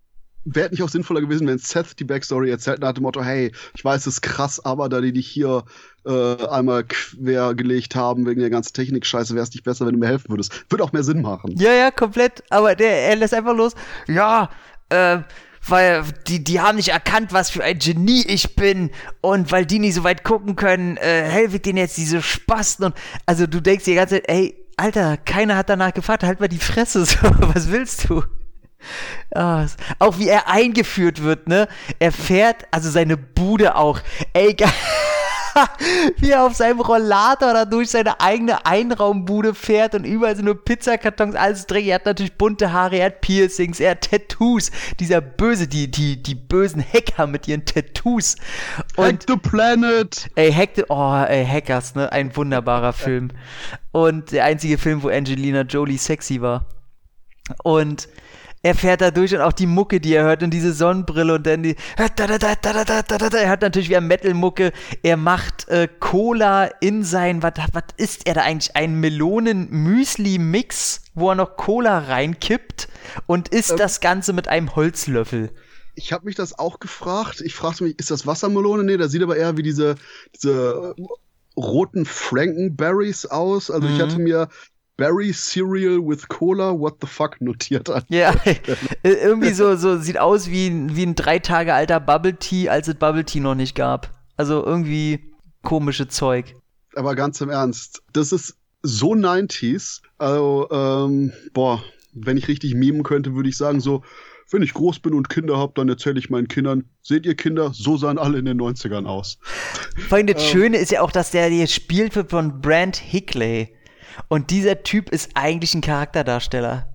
wäre nicht auch sinnvoller gewesen, wenn Seth die Backstory erzählt nach dem Motto, hey, ich weiß, es ist krass, aber da die dich hier äh, einmal quer gelegt haben wegen der ganzen Technik-Scheiße, wäre es nicht besser, wenn du mir helfen würdest. Würde auch mehr Sinn machen. Ja, ja, komplett. Aber der, er lässt einfach los. Ja, äh, weil die, die haben nicht erkannt, was für ein Genie ich bin und weil die nicht so weit gucken können, äh, helfe ich denen jetzt diese Spasten und also du denkst dir die ganze Zeit, ey, Alter, keiner hat danach gefragt, halt mal die Fresse, so, was willst du? Oh, auch wie er eingeführt wird, ne? Er fährt, also seine Bude auch. Ey, wie er auf seinem Rollator da durch seine eigene Einraumbude fährt und überall sind nur Pizzakartons, alles dreckig. Er hat natürlich bunte Haare, er hat Piercings, er hat Tattoos. Dieser böse, die, die, die bösen Hacker mit ihren Tattoos. Und, Hack the Planet! Ey, Hack the, oh, ey, Hackers, ne? Ein wunderbarer Film. Und der einzige Film, wo Angelina Jolie sexy war. Und er fährt da durch und auch die Mucke, die er hört und diese Sonnenbrille und dann die. Er hört natürlich wie eine Metal-Mucke. Er macht äh, Cola in sein. Was ist er da eigentlich? Ein Melonen-Müsli-Mix, wo er noch Cola reinkippt und isst ähm, das Ganze mit einem Holzlöffel. Ich habe mich das auch gefragt. Ich fragte mich, ist das Wassermelone? Nee, das sieht aber eher wie diese, diese roten Frankenberries aus. Also mhm. ich hatte mir Berry Cereal with Cola, what the fuck, notiert an. Ja, irgendwie so, so sieht aus wie, wie ein drei Tage alter Bubble Tea, als es Bubble Tea noch nicht gab. Also irgendwie komische Zeug. Aber ganz im Ernst, das ist so 90s. Also, ähm, boah, wenn ich richtig memen könnte, würde ich sagen so, wenn ich groß bin und Kinder habe, dann erzähle ich meinen Kindern, seht ihr Kinder, so sahen alle in den 90ern aus. Vor allem das ähm, Schöne ist ja auch, dass der hier spielt wird von Brand Hickley. Und dieser Typ ist eigentlich ein Charakterdarsteller.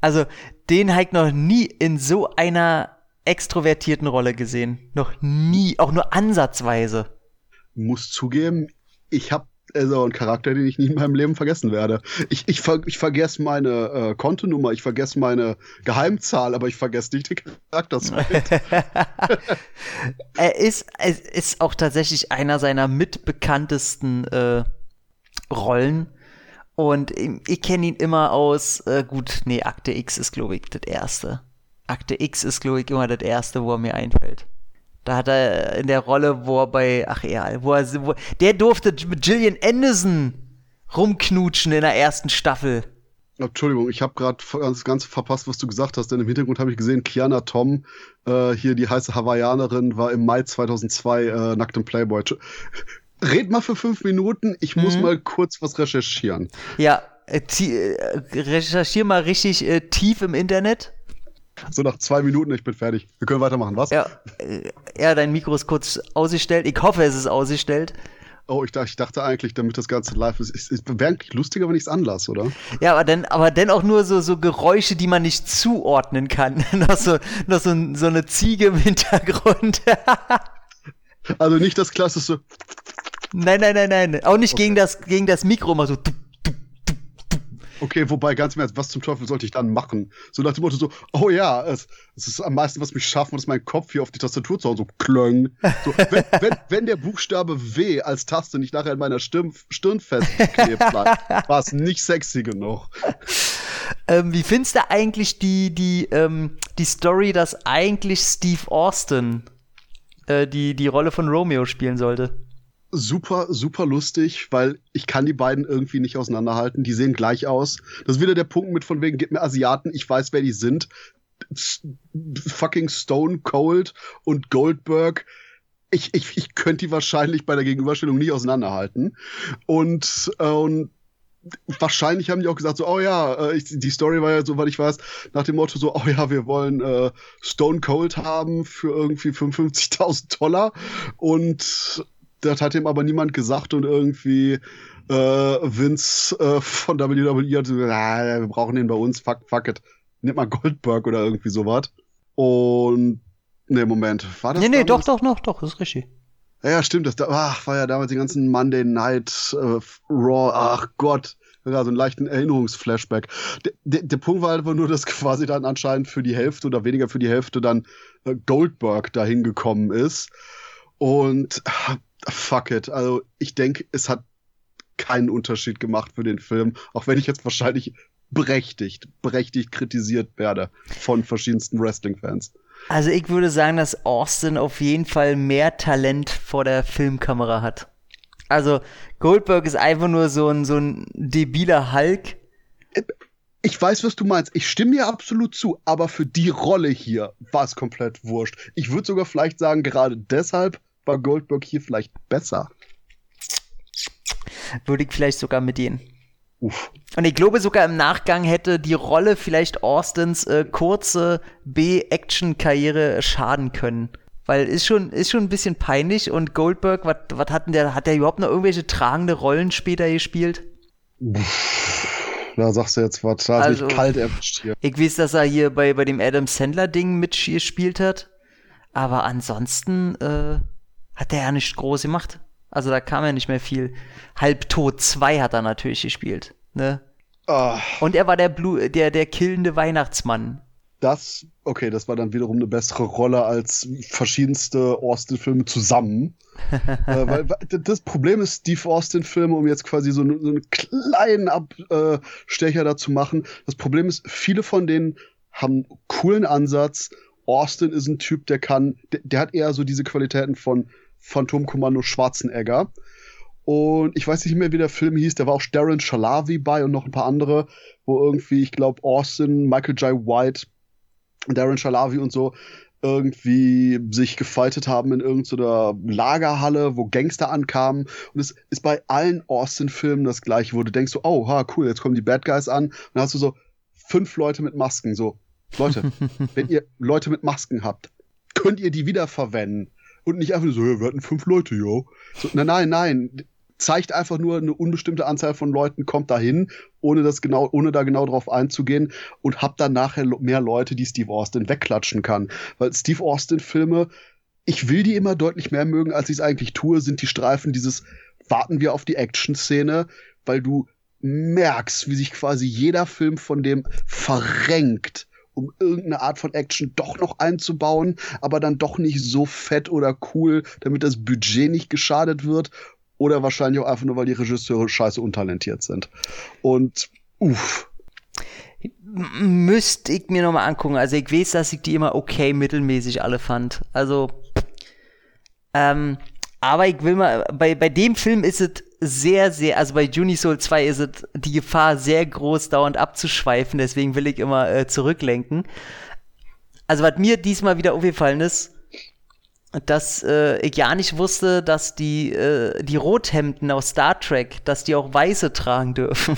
Also, den habe ich noch nie in so einer extrovertierten Rolle gesehen. Noch nie, auch nur ansatzweise. Muss zugeben, ich habe also ein Charakter, den ich nie in meinem Leben vergessen werde. Ich, ich, ver ich vergesse meine äh, Kontonummer, ich vergesse meine Geheimzahl, aber ich vergesse nicht den Charakter. er ist, er ist auch tatsächlich einer seiner mitbekanntesten äh, Rollen. Und ich kenne ihn immer aus, äh, gut, nee, Akte X ist, glaube ich, das erste. Akte X ist, glaube ich, immer das erste, wo er mir einfällt. Da hat er in der Rolle, wo er bei, ach ja, wo er, wo, der durfte mit Gillian Anderson rumknutschen in der ersten Staffel. Entschuldigung, ich habe gerade das Ganze verpasst, was du gesagt hast, denn im Hintergrund habe ich gesehen, Kiana Tom, äh, hier die heiße Hawaiianerin, war im Mai 2002 äh, nackt im Playboy. Red mal für fünf Minuten, ich muss mhm. mal kurz was recherchieren. Ja, äh, äh, recherchier mal richtig äh, tief im Internet. So nach zwei Minuten, ich bin fertig. Wir können weitermachen, was? Ja, äh, ja dein Mikro ist kurz ausgestellt. Ich hoffe, es ist ausgestellt. Oh, ich, ich dachte eigentlich, damit das Ganze live ist, es wäre eigentlich lustiger, wenn ich es anlasse, oder? Ja, aber dann, aber dann auch nur so, so Geräusche, die man nicht zuordnen kann. noch so, noch so, so eine Ziege im Hintergrund. also nicht das klassische. Nein, nein, nein, nein. Auch nicht okay. gegen, das, gegen das Mikro mal so. Okay, wobei ganz im Ernst, was zum Teufel sollte ich dann machen? So nach dem Motto so, oh ja, es, es ist am meisten, was mich schaffen, ist mein Kopf hier auf die Tastatur zu hauen, so klöng. So, wenn, wenn, wenn, der Buchstabe W als Taste nicht nachher in meiner Stirn, Stirn festklebt bleibt, war es nicht sexy genug. Ähm, wie findest du eigentlich die, die, ähm, die Story, dass eigentlich Steve Austin äh, die, die Rolle von Romeo spielen sollte? Super, super lustig, weil ich kann die beiden irgendwie nicht auseinanderhalten. Die sehen gleich aus. Das ist wieder der Punkt mit von wegen, gib mir Asiaten, ich weiß, wer die sind. Fucking Stone Cold und Goldberg. Ich, ich, ich könnte die wahrscheinlich bei der Gegenüberstellung nie auseinanderhalten. Und, äh, und wahrscheinlich haben die auch gesagt, so, oh ja, äh, ich, die Story war ja, soweit ich weiß, nach dem Motto so, oh ja, wir wollen äh, Stone Cold haben für irgendwie 55.000 Dollar und das hat ihm aber niemand gesagt und irgendwie äh, Vince äh, von WWE hat gesagt, ah, wir brauchen den bei uns, fuck, fuck it. Nimm mal Goldberg oder irgendwie sowas. Und ne, Moment, war das Nee, nee, damals? doch, doch, noch, doch, das ist richtig. Ja, ja stimmt, das ach, war ja damals die ganzen Monday Night äh, Raw, ach Gott. Ja, so einen leichten Erinnerungsflashback. Der, der, der Punkt war einfach nur, dass quasi dann anscheinend für die Hälfte oder weniger für die Hälfte dann äh, Goldberg dahin gekommen ist. Und fuck it. Also ich denke, es hat keinen Unterschied gemacht für den Film, auch wenn ich jetzt wahrscheinlich berechtigt, berechtigt kritisiert werde von verschiedensten Wrestling-Fans. Also ich würde sagen, dass Austin auf jeden Fall mehr Talent vor der Filmkamera hat. Also Goldberg ist einfach nur so ein, so ein debiler Hulk. Ich weiß, was du meinst. Ich stimme dir absolut zu, aber für die Rolle hier war es komplett wurscht. Ich würde sogar vielleicht sagen, gerade deshalb war Goldberg hier vielleicht besser. Würde ich vielleicht sogar mit ihnen. Uff. Und ich glaube sogar im Nachgang hätte die Rolle vielleicht Austins äh, kurze B-Action-Karriere schaden können. Weil ist schon, ist schon ein bisschen peinlich und Goldberg, was hat denn der, hat der überhaupt noch irgendwelche tragende Rollen später gespielt? Da sagst du jetzt was, da also, kalt erwischt hier. Ich weiß, dass er hier bei, bei dem Adam Sandler-Ding mitgespielt hat. Aber ansonsten, äh, hat der ja nicht groß gemacht. Also da kam ja nicht mehr viel. Halbtot 2 hat er natürlich gespielt. Ne? Oh. Und er war der, Blu der, der killende Weihnachtsmann. das, okay, das war dann wiederum eine bessere Rolle als verschiedenste Austin-Filme zusammen. äh, weil das Problem ist, Steve Austin-Filme, um jetzt quasi so, so einen kleinen Abstecher dazu machen, das Problem ist, viele von denen haben einen coolen Ansatz. Austin ist ein Typ, der kann, der, der hat eher so diese Qualitäten von Phantomkommando Schwarzenegger. Und ich weiß nicht mehr, wie der Film hieß. Da war auch Darren Shalavi bei und noch ein paar andere, wo irgendwie, ich glaube, Austin, Michael J. White, Darren Shalavi und so irgendwie sich gefaltet haben in irgendeiner Lagerhalle, wo Gangster ankamen. Und es ist bei allen Austin-Filmen das gleiche, wo du denkst so, oh, ha, cool, jetzt kommen die Bad Guys an. Und dann hast du so fünf Leute mit Masken. So, Leute, wenn ihr Leute mit Masken habt, könnt ihr die wiederverwenden. Und nicht einfach so, ja, wir hatten fünf Leute, yo. So, nein, nein, nein zeigt einfach nur eine unbestimmte Anzahl von Leuten kommt dahin, ohne das genau, ohne da genau drauf einzugehen und hab dann nachher mehr Leute, die Steve Austin wegklatschen kann. Weil Steve Austin Filme, ich will die immer deutlich mehr mögen, als ich es eigentlich tue, sind die Streifen dieses warten wir auf die Action-Szene, weil du merkst, wie sich quasi jeder Film von dem verrenkt um irgendeine Art von Action doch noch einzubauen, aber dann doch nicht so fett oder cool, damit das Budget nicht geschadet wird oder wahrscheinlich auch einfach nur, weil die Regisseure scheiße untalentiert sind. Und uff. Müsste ich mir nochmal angucken. Also ich weiß, dass ich die immer okay mittelmäßig alle fand. Also, ähm, aber ich will mal, bei, bei dem Film ist es sehr, sehr, also bei Unisoul 2 ist es die Gefahr sehr groß, dauernd abzuschweifen, deswegen will ich immer äh, zurücklenken. Also was mir diesmal wieder aufgefallen ist, dass äh, ich ja nicht wusste, dass die, äh, die Rothemden aus Star Trek, dass die auch Weiße tragen dürfen.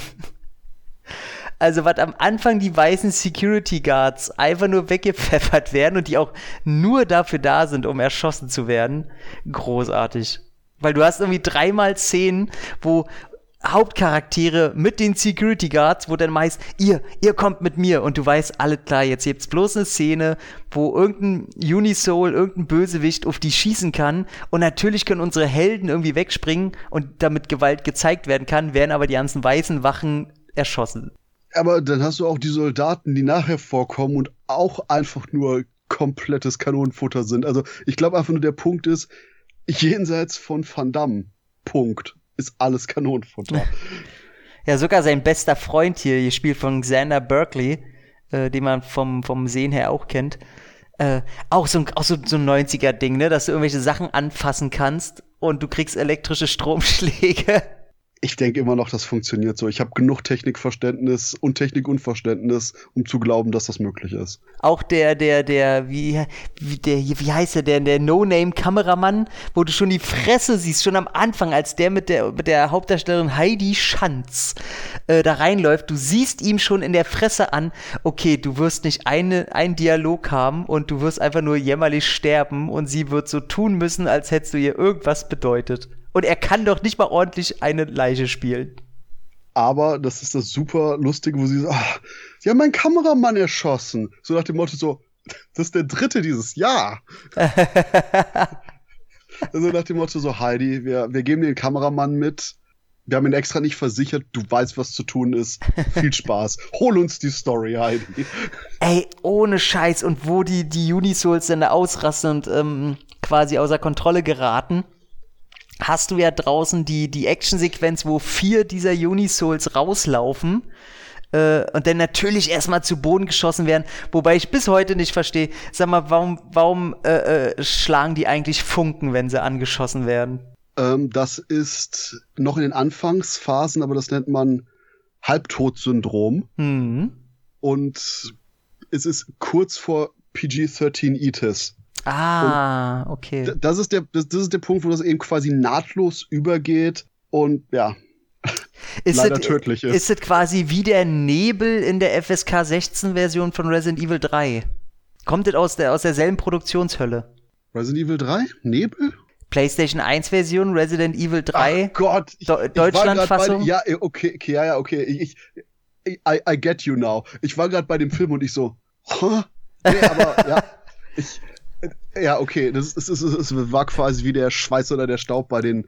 also, was am Anfang die weißen Security Guards einfach nur weggepfeffert werden und die auch nur dafür da sind, um erschossen zu werden, großartig. Weil du hast irgendwie dreimal Szenen, wo Hauptcharaktere mit den Security Guards, wo dann meist, ihr, ihr kommt mit mir und du weißt, alle klar, jetzt gibt's bloß eine Szene, wo irgendein Unisoul, irgendein Bösewicht auf die schießen kann und natürlich können unsere Helden irgendwie wegspringen und damit Gewalt gezeigt werden kann, werden aber die ganzen weißen Wachen erschossen. Aber dann hast du auch die Soldaten, die nachher vorkommen und auch einfach nur komplettes Kanonenfutter sind. Also ich glaube einfach nur der Punkt ist, jenseits von Van Damme, Punkt ist alles Kanonenfutter. Ja, sogar sein bester Freund hier, gespielt von Xander Berkeley, äh, den man vom, vom Sehen her auch kennt. Äh, auch so ein, auch so, so ein 90er-Ding, ne, dass du irgendwelche Sachen anfassen kannst und du kriegst elektrische Stromschläge ich denke immer noch, das funktioniert so. Ich habe genug Technikverständnis und Technikunverständnis, um zu glauben, dass das möglich ist. Auch der, der, der, wie, wie, der, wie heißt der, der, der No-Name-Kameramann, wo du schon die Fresse siehst, schon am Anfang, als der mit der, mit der Hauptdarstellerin Heidi Schanz äh, da reinläuft, du siehst ihm schon in der Fresse an, okay, du wirst nicht eine, einen Dialog haben und du wirst einfach nur jämmerlich sterben und sie wird so tun müssen, als hättest du ihr irgendwas bedeutet. Und er kann doch nicht mal ordentlich eine Leiche spielen. Aber das ist das super Lustige, wo sie so, ach, sie haben meinen Kameramann erschossen. So nach dem Motto so, das ist der dritte dieses Jahr. also nach dem Motto so, Heidi, wir, wir geben den Kameramann mit. Wir haben ihn extra nicht versichert, du weißt, was zu tun ist. Viel Spaß. Hol uns die Story, Heidi. Ey, ohne Scheiß. Und wo die, die Unisouls dann da ausrasten und ähm, quasi außer Kontrolle geraten hast du ja draußen die, die Actionsequenz, wo vier dieser Unisouls rauslaufen äh, und dann natürlich erstmal zu Boden geschossen werden, wobei ich bis heute nicht verstehe, sag mal, warum, warum äh, äh, schlagen die eigentlich Funken, wenn sie angeschossen werden? Ähm, das ist noch in den Anfangsphasen, aber das nennt man Halbtod-Syndrom. Mhm. Und es ist kurz vor PG-13 ETIS. Ah, und okay. Das ist, der, das, das, ist der Punkt, wo das eben quasi nahtlos übergeht und ja. Ist leider it, tödlich ist. Ist es quasi wie der Nebel in der FSK 16 Version von Resident Evil 3? Kommt es aus, der, aus derselben Produktionshölle? Resident Evil 3? Nebel? PlayStation 1 Version, Resident Evil 3. Ach Gott, ich, Deutschland-Fassung. Ja, okay, okay, ja, ja, okay. Ich, ich, I, I get you now. Ich war gerade bei dem Film und ich so, huh? Nee, aber ja, ich, ja, okay. Das, ist, das, das war quasi wie der Schweiß oder der Staub bei den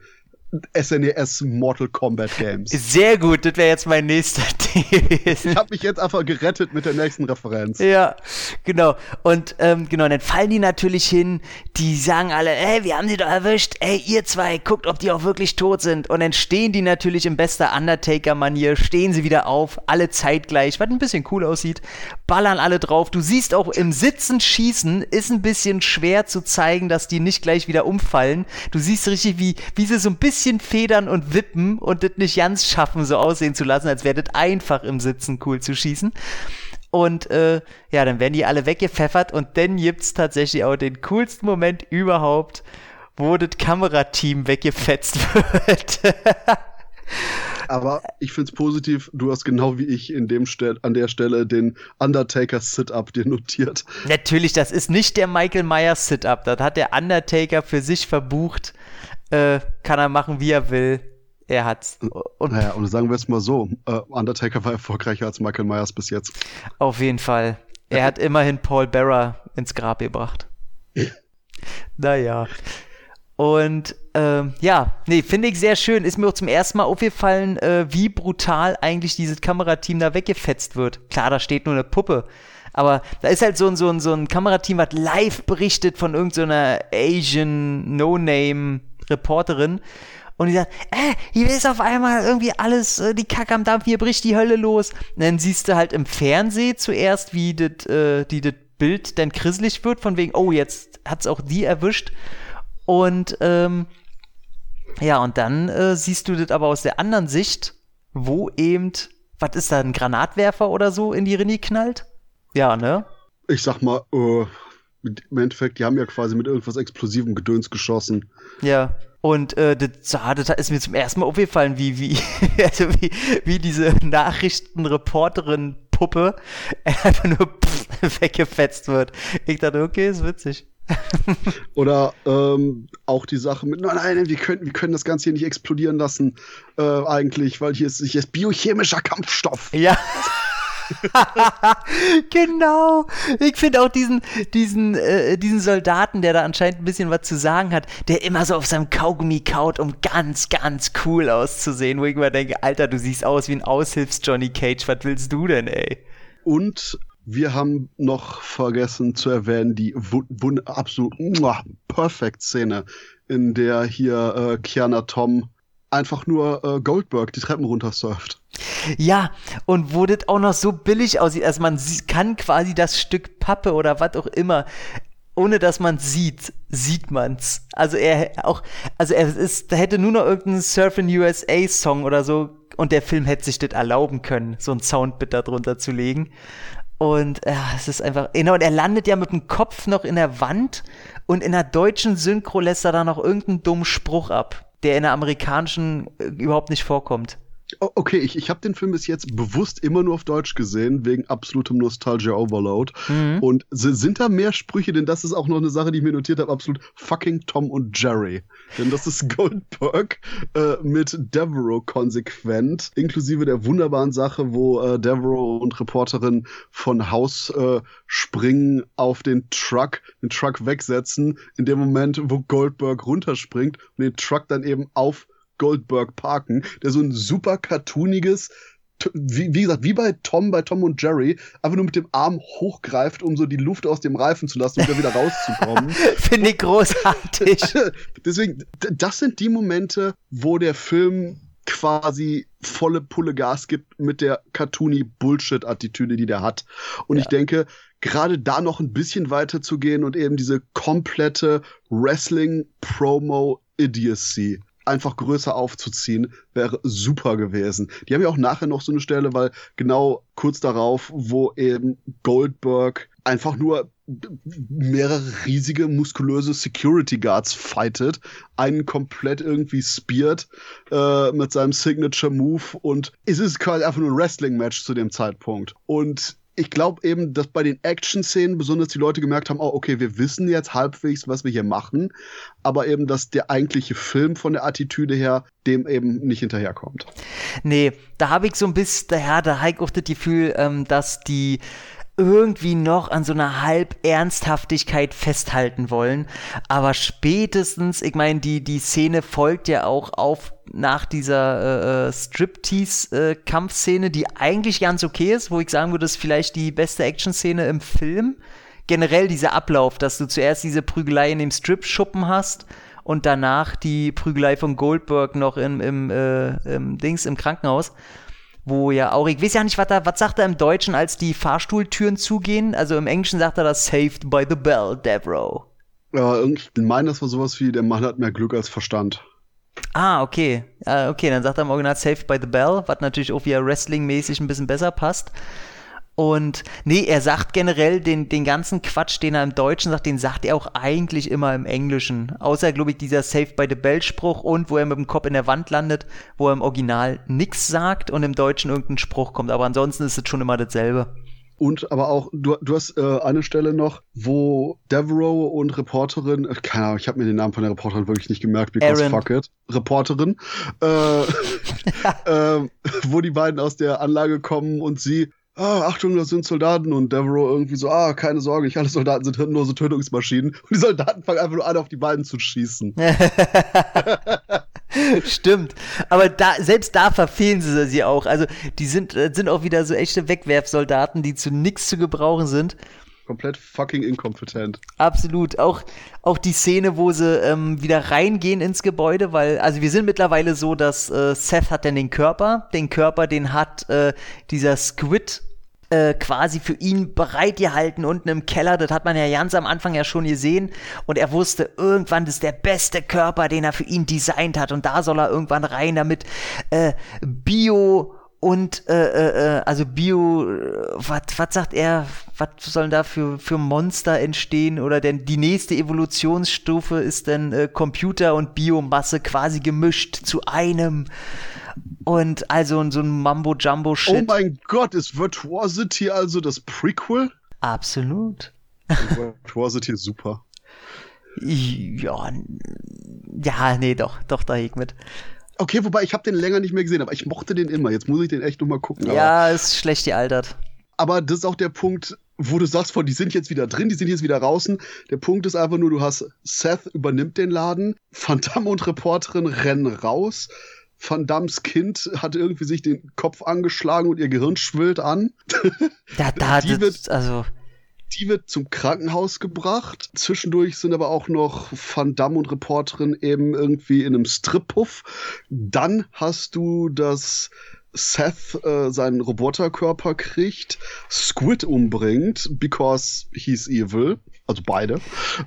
SNES e Mortal Kombat Games. Sehr gut, das wäre jetzt mein nächster gewesen. Ich habe mich jetzt einfach gerettet mit der nächsten Referenz. Ja, genau. Und ähm, genau, dann fallen die natürlich hin, die sagen alle, ey, wir haben sie doch erwischt, ey, ihr zwei, guckt, ob die auch wirklich tot sind. Und dann stehen die natürlich in bester Undertaker-Manier, stehen sie wieder auf, alle zeitgleich, was ein bisschen cool aussieht, ballern alle drauf. Du siehst auch im Sitzen schießen, ist ein bisschen schwer zu zeigen, dass die nicht gleich wieder umfallen. Du siehst richtig, wie, wie sie so ein bisschen bisschen federn und wippen und das nicht ganz schaffen, so aussehen zu lassen, als wäre das einfach im Sitzen cool zu schießen. Und äh, ja, dann werden die alle weggepfeffert und dann gibt es tatsächlich auch den coolsten Moment überhaupt, wo das Kamerateam weggefetzt wird. Aber ich finde es positiv, du hast genau wie ich in dem Stel an der Stelle den Undertaker Sit-Up dir notiert. Natürlich, das ist nicht der Michael Myers Sit-Up. Das hat der Undertaker für sich verbucht äh, kann er machen, wie er will. Er hat's. Und naja, und sagen wir es mal so: uh, Undertaker war erfolgreicher als Michael Myers bis jetzt. Auf jeden Fall. Er hat immerhin Paul Bearer ins Grab gebracht. naja. Und ähm, ja, nee, finde ich sehr schön. Ist mir auch zum ersten Mal aufgefallen, äh, wie brutal eigentlich dieses Kamerateam da weggefetzt wird. Klar, da steht nur eine Puppe. Aber da ist halt so ein, so ein, so ein Kamerateam, was live berichtet von irgendeiner so Asian No-Name Reporterin. Und die sagt, äh, hier ist auf einmal irgendwie alles, äh, die Kacke am Dampf, hier bricht die Hölle los. Und dann siehst du halt im Fernsehen zuerst, wie das äh, Bild dann krisselig wird, von wegen, oh, jetzt hat's auch die erwischt. Und ähm, ja, und dann äh, siehst du das aber aus der anderen Sicht, wo eben, was ist da, ein Granatwerfer oder so in die Rinne knallt? Ja, ne? Ich sag mal, äh, im Endeffekt, die haben ja quasi mit irgendwas explosivem Gedöns geschossen. Ja. Und äh, das, das ist mir zum ersten Mal aufgefallen, wie, wie, also wie, wie diese Nachrichtenreporterin-Puppe einfach nur pff, weggefetzt wird. Ich dachte, okay, ist witzig. Oder ähm, auch die Sache mit, nein, nein, wir können, wir können das Ganze hier nicht explodieren lassen, äh, eigentlich, weil hier ist, hier ist biochemischer Kampfstoff. Ja. genau. Ich finde auch diesen, diesen, äh, diesen Soldaten, der da anscheinend ein bisschen was zu sagen hat, der immer so auf seinem Kaugummi kaut, um ganz, ganz cool auszusehen, wo ich immer denke, Alter, du siehst aus wie ein Aushilfs-Johnny Cage, was willst du denn, ey? Und wir haben noch vergessen zu erwähnen, die absolut perfekt Szene, in der hier äh, Kiana Tom einfach nur äh, Goldberg die Treppen runter surft. Ja, und wo das auch noch so billig aussieht, also man kann quasi das Stück Pappe oder was auch immer, ohne dass man sieht, sieht man's. Also er auch, also er ist, da hätte nur noch irgendeinen Surfing USA Song oder so und der Film hätte sich das erlauben können, so ein Soundbit da drunter zu legen. Und ja, es ist einfach, genau, und er landet ja mit dem Kopf noch in der Wand und in der deutschen Synchro lässt er da noch irgendeinen dummen Spruch ab, der in der amerikanischen äh, überhaupt nicht vorkommt. Okay, ich, ich habe den Film bis jetzt bewusst immer nur auf Deutsch gesehen, wegen absolutem Nostalgia Overload. Mhm. Und sind da mehr Sprüche, denn das ist auch noch eine Sache, die ich mir notiert habe, absolut fucking Tom und Jerry. Denn das ist Goldberg äh, mit Devereaux konsequent, inklusive der wunderbaren Sache, wo äh, Devereaux und Reporterin von Haus äh, springen auf den Truck, den Truck wegsetzen, in dem Moment, wo Goldberg runterspringt und den Truck dann eben auf Goldberg parken, der so ein super cartooniges, wie, wie, gesagt, wie bei Tom, bei Tom und Jerry, einfach nur mit dem Arm hochgreift, um so die Luft aus dem Reifen zu lassen, um da wieder rauszukommen. Finde ich großartig. Deswegen, das sind die Momente, wo der Film quasi volle Pulle Gas gibt mit der cartoony Bullshit-Attitüde, die der hat. Und ja. ich denke, gerade da noch ein bisschen weiter zu gehen und eben diese komplette Wrestling-Promo-Idiocy einfach größer aufzuziehen, wäre super gewesen. Die haben ja auch nachher noch so eine Stelle, weil genau kurz darauf, wo eben Goldberg einfach nur mehrere riesige, muskulöse Security Guards fightet, einen komplett irgendwie speart äh, mit seinem Signature Move und es ist quasi einfach nur ein Wrestling-Match zu dem Zeitpunkt. Und ich glaube eben, dass bei den Action-Szenen besonders die Leute gemerkt haben, oh, okay, wir wissen jetzt halbwegs, was wir hier machen, aber eben, dass der eigentliche Film von der Attitüde her dem eben nicht hinterherkommt. Nee, da habe ich so ein bisschen, ja, da habe ich auch das Gefühl, ähm, dass die irgendwie noch an so einer halb Ernsthaftigkeit festhalten wollen. Aber spätestens, ich meine, die, die Szene folgt ja auch auf nach dieser äh, äh Striptease-Kampfszene, die eigentlich ganz okay ist, wo ich sagen würde, das ist vielleicht die beste Action-Szene im Film. Generell dieser Ablauf, dass du zuerst diese Prügelei in dem Strip-Schuppen hast und danach die Prügelei von Goldberg noch im, im, äh, im Dings im Krankenhaus wo ja auch, ich weiß ja nicht, was, da, was sagt er im Deutschen, als die Fahrstuhltüren zugehen? Also im Englischen sagt er das Saved by the Bell, Devro. Ja, ich meine, das war sowas wie, der Mann hat mehr Glück als Verstand. Ah, okay. Ah, okay, dann sagt er im Original Saved by the Bell, was natürlich auch wieder Wrestling-mäßig ein bisschen besser passt. Und nee, er sagt generell den, den ganzen Quatsch, den er im Deutschen sagt, den sagt er auch eigentlich immer im Englischen. Außer, glaube ich, dieser Saved by the Bell-Spruch und wo er mit dem Kopf in der Wand landet, wo er im Original nichts sagt und im Deutschen irgendein Spruch kommt. Aber ansonsten ist es schon immer dasselbe. Und aber auch, du, du hast äh, eine Stelle noch, wo Devereaux und Reporterin, äh, keine Ahnung, ich habe mir den Namen von der Reporterin wirklich nicht gemerkt, because Aaron. fuck it, Reporterin, äh, äh, wo die beiden aus der Anlage kommen und sie, ah, Achtung, das sind Soldaten und Devereaux irgendwie so, ah, keine Sorge, nicht alle Soldaten sind hirnlose Tötungsmaschinen. Und die Soldaten fangen einfach nur an, auf die beiden zu schießen. Stimmt. Aber da, selbst da verfehlen sie sie auch. Also, die sind, äh, sind auch wieder so echte Wegwerfsoldaten, die zu nichts zu gebrauchen sind. Komplett fucking inkompetent. Absolut. Auch, auch die Szene, wo sie ähm, wieder reingehen ins Gebäude, weil, also wir sind mittlerweile so, dass äh, Seth hat dann den Körper. Den Körper, den hat äh, dieser Squid äh, quasi für ihn bereitgehalten unten im Keller. Das hat man ja ganz am Anfang ja schon gesehen. Und er wusste, irgendwann ist der beste Körper, den er für ihn designt hat. Und da soll er irgendwann rein, damit äh, Bio und äh, äh, äh also Bio, was was sagt er, was sollen da für, für Monster entstehen? Oder denn die nächste Evolutionsstufe ist dann äh, Computer und Biomasse quasi gemischt zu einem. Und also so ein Mambo-Jumbo-Shit. Oh mein Gott, ist Virtuosity also das Prequel? Absolut. Virtuosity ist super. Ja, ja, nee, doch, doch, da ich mit. Okay, wobei ich habe den länger nicht mehr gesehen, aber ich mochte den immer. Jetzt muss ich den echt nochmal gucken. Ja, aber, ist schlecht gealtert. Aber das ist auch der Punkt, wo du sagst, von, die sind jetzt wieder drin, die sind jetzt wieder draußen. Der Punkt ist einfach nur, du hast Seth übernimmt den Laden, Damme und Reporterin rennen raus. Van Dams Kind hat irgendwie sich den Kopf angeschlagen und ihr Gehirn schwillt an. Ja, da, die wird, also. Die wird zum Krankenhaus gebracht. Zwischendurch sind aber auch noch Van Damme und Reporterin eben irgendwie in einem Strip-Puff. Dann hast du das Seth äh, seinen Roboterkörper kriegt, Squid umbringt, because he's evil. Also beide.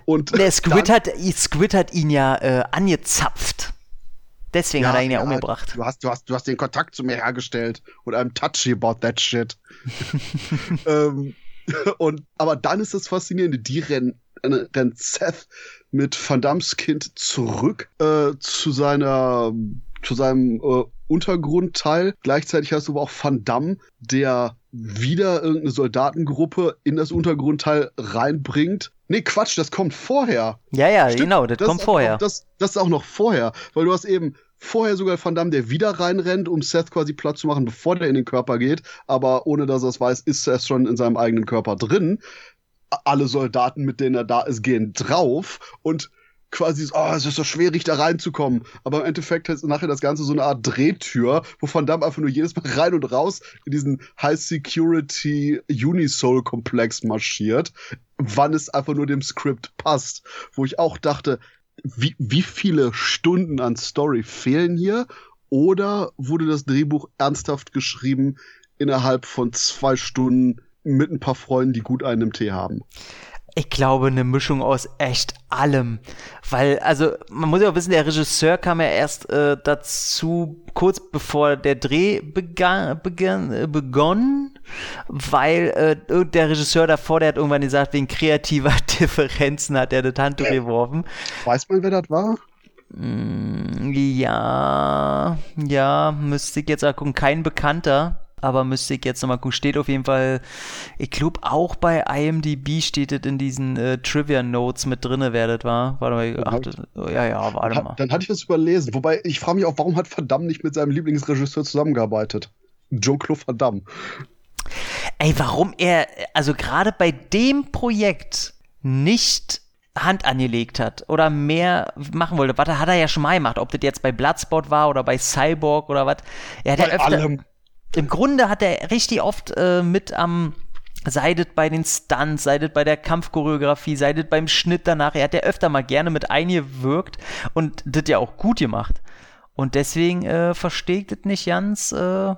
Und der Squid, hat, Squid hat ihn ja äh, angezapft. Deswegen ja, hat er ihn ja, ja umgebracht. Du hast, du, hast, du hast den Kontakt zu mir hergestellt und I'm touchy about that shit. ähm, und, aber dann ist das Faszinierende, die rennen, äh, rennt Seth mit Van Dams Kind zurück äh, zu seiner zu seinem äh, Untergrundteil. Gleichzeitig hast du aber auch Van Damme, der wieder irgendeine Soldatengruppe in das Untergrundteil reinbringt. Nee, Quatsch, das kommt vorher. Ja, ja, Stimmt, genau, das, das kommt vorher. Noch, das, das ist auch noch vorher, weil du hast eben vorher sogar Van Damme, der wieder reinrennt, um Seth quasi Platz zu machen, bevor der in den Körper geht. Aber ohne dass er es weiß, ist Seth schon in seinem eigenen Körper drin. Alle Soldaten, mit denen er da ist, gehen drauf und quasi, oh, es ist so schwierig, da reinzukommen. Aber im Endeffekt ist nachher das Ganze so eine Art Drehtür, wo Van Damme einfach nur jedes Mal rein und raus in diesen High-Security Unisoul-Komplex marschiert, wann es einfach nur dem Skript passt. Wo ich auch dachte, wie, wie viele Stunden an Story fehlen hier? Oder wurde das Drehbuch ernsthaft geschrieben innerhalb von zwei Stunden mit ein paar Freunden, die gut einen im Tee haben? Ich glaube, eine Mischung aus echt allem. Weil, also, man muss ja auch wissen, der Regisseur kam ja erst äh, dazu, kurz bevor der Dreh begann, begann, äh, begonnen, weil äh, der Regisseur davor, der hat irgendwann gesagt, wegen kreativer Differenzen hat er das Handtuch geworfen. Weiß man, wer das war? Mm, ja, ja, müsste ich jetzt auch gucken. Kein Bekannter aber müsste ich jetzt nochmal gucken. Steht auf jeden Fall, ich glaube auch bei IMDb steht es in diesen äh, Trivia Notes mit drinne, wer das war. Warte mal, ach, das, oh, ja, ja, warte mal. Dann hatte ich das überlesen. Wobei, ich frage mich auch, warum hat Verdammt nicht mit seinem Lieblingsregisseur zusammengearbeitet? Jean-Claude Verdammt. Ey, warum er, also gerade bei dem Projekt nicht Hand angelegt hat oder mehr machen wollte. Was hat er ja schon mal gemacht, ob das jetzt bei Bloodspot war oder bei Cyborg oder was. Er hat Bei ja öfter, allem. Im Grunde hat er richtig oft äh, mit am seidet bei den Stunts, seidet bei der Kampfchoreografie, seidet beim Schnitt danach. Er hat ja öfter mal gerne mit eingewirkt und das ja auch gut gemacht. Und deswegen äh, verstehe ich das nicht ganz, äh,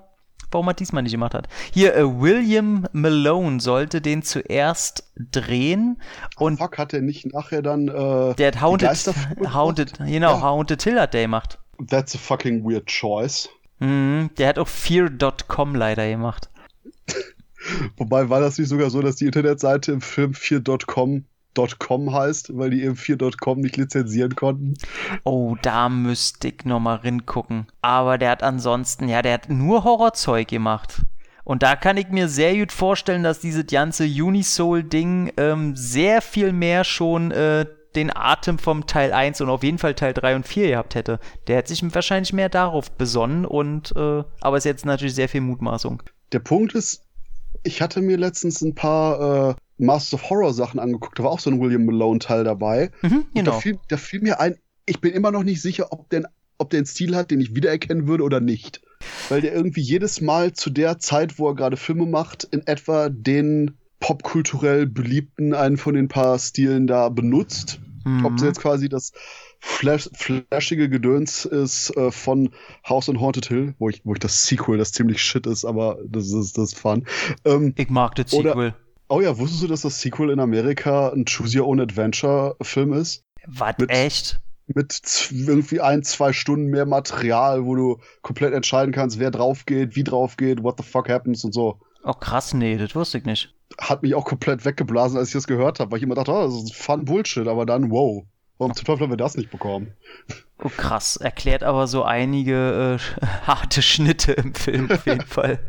warum er diesmal nicht gemacht hat. Hier, äh, William Malone sollte den zuerst drehen und Fuck, hat er nicht nachher dann. Äh, der hat Haunted? Haunted, genau, Ja. Haunted Hill hat der gemacht. That's a fucking weird choice. Mhm, der hat auch Fear.com leider gemacht. Wobei war das nicht sogar so, dass die Internetseite im Film 4.com .com heißt, weil die eben 4.com nicht lizenzieren konnten. Oh, da müsste ich nochmal ringucken. Aber der hat ansonsten, ja, der hat nur Horrorzeug gemacht. Und da kann ich mir sehr gut vorstellen, dass dieses ganze Unisoul-Ding ähm, sehr viel mehr schon äh, den Atem vom Teil 1 und auf jeden Fall Teil 3 und 4 gehabt hätte. Der hätte sich wahrscheinlich mehr darauf besonnen und äh, aber ist jetzt natürlich sehr viel Mutmaßung. Der Punkt ist, ich hatte mir letztens ein paar äh, Masters of Horror Sachen angeguckt, da war auch so ein William Malone Teil dabei. Mhm, Und da, genau. fiel, da fiel mir ein, ich bin immer noch nicht sicher, ob der, ob der einen Stil hat, den ich wiedererkennen würde oder nicht. Weil der irgendwie jedes Mal zu der Zeit, wo er gerade Filme macht, in etwa den popkulturell beliebten, einen von den paar Stilen da benutzt. Mhm. Ob es jetzt quasi das Flash, flashige Gedöns ist äh, von House on Haunted Hill, wo ich, wo ich das Sequel, das ziemlich shit ist, aber das ist das fun. Ähm, Ich mag das Oder- Sequel. oh ja, wusstest du, dass das Sequel in Amerika ein Choose Your Own Adventure Film ist? Was, echt? Mit irgendwie ein, zwei Stunden mehr Material, wo du komplett entscheiden kannst, wer drauf geht, wie drauf geht, what the fuck happens und so. Oh krass, nee, das wusste ich nicht. Hat mich auch komplett weggeblasen, als ich das gehört habe, weil ich immer dachte, oh, das ist fun Bullshit, aber dann, wow. Warum zum Teufel haben wir das nicht bekommen? Oh krass, erklärt aber so einige äh, harte Schnitte im Film auf jeden Fall.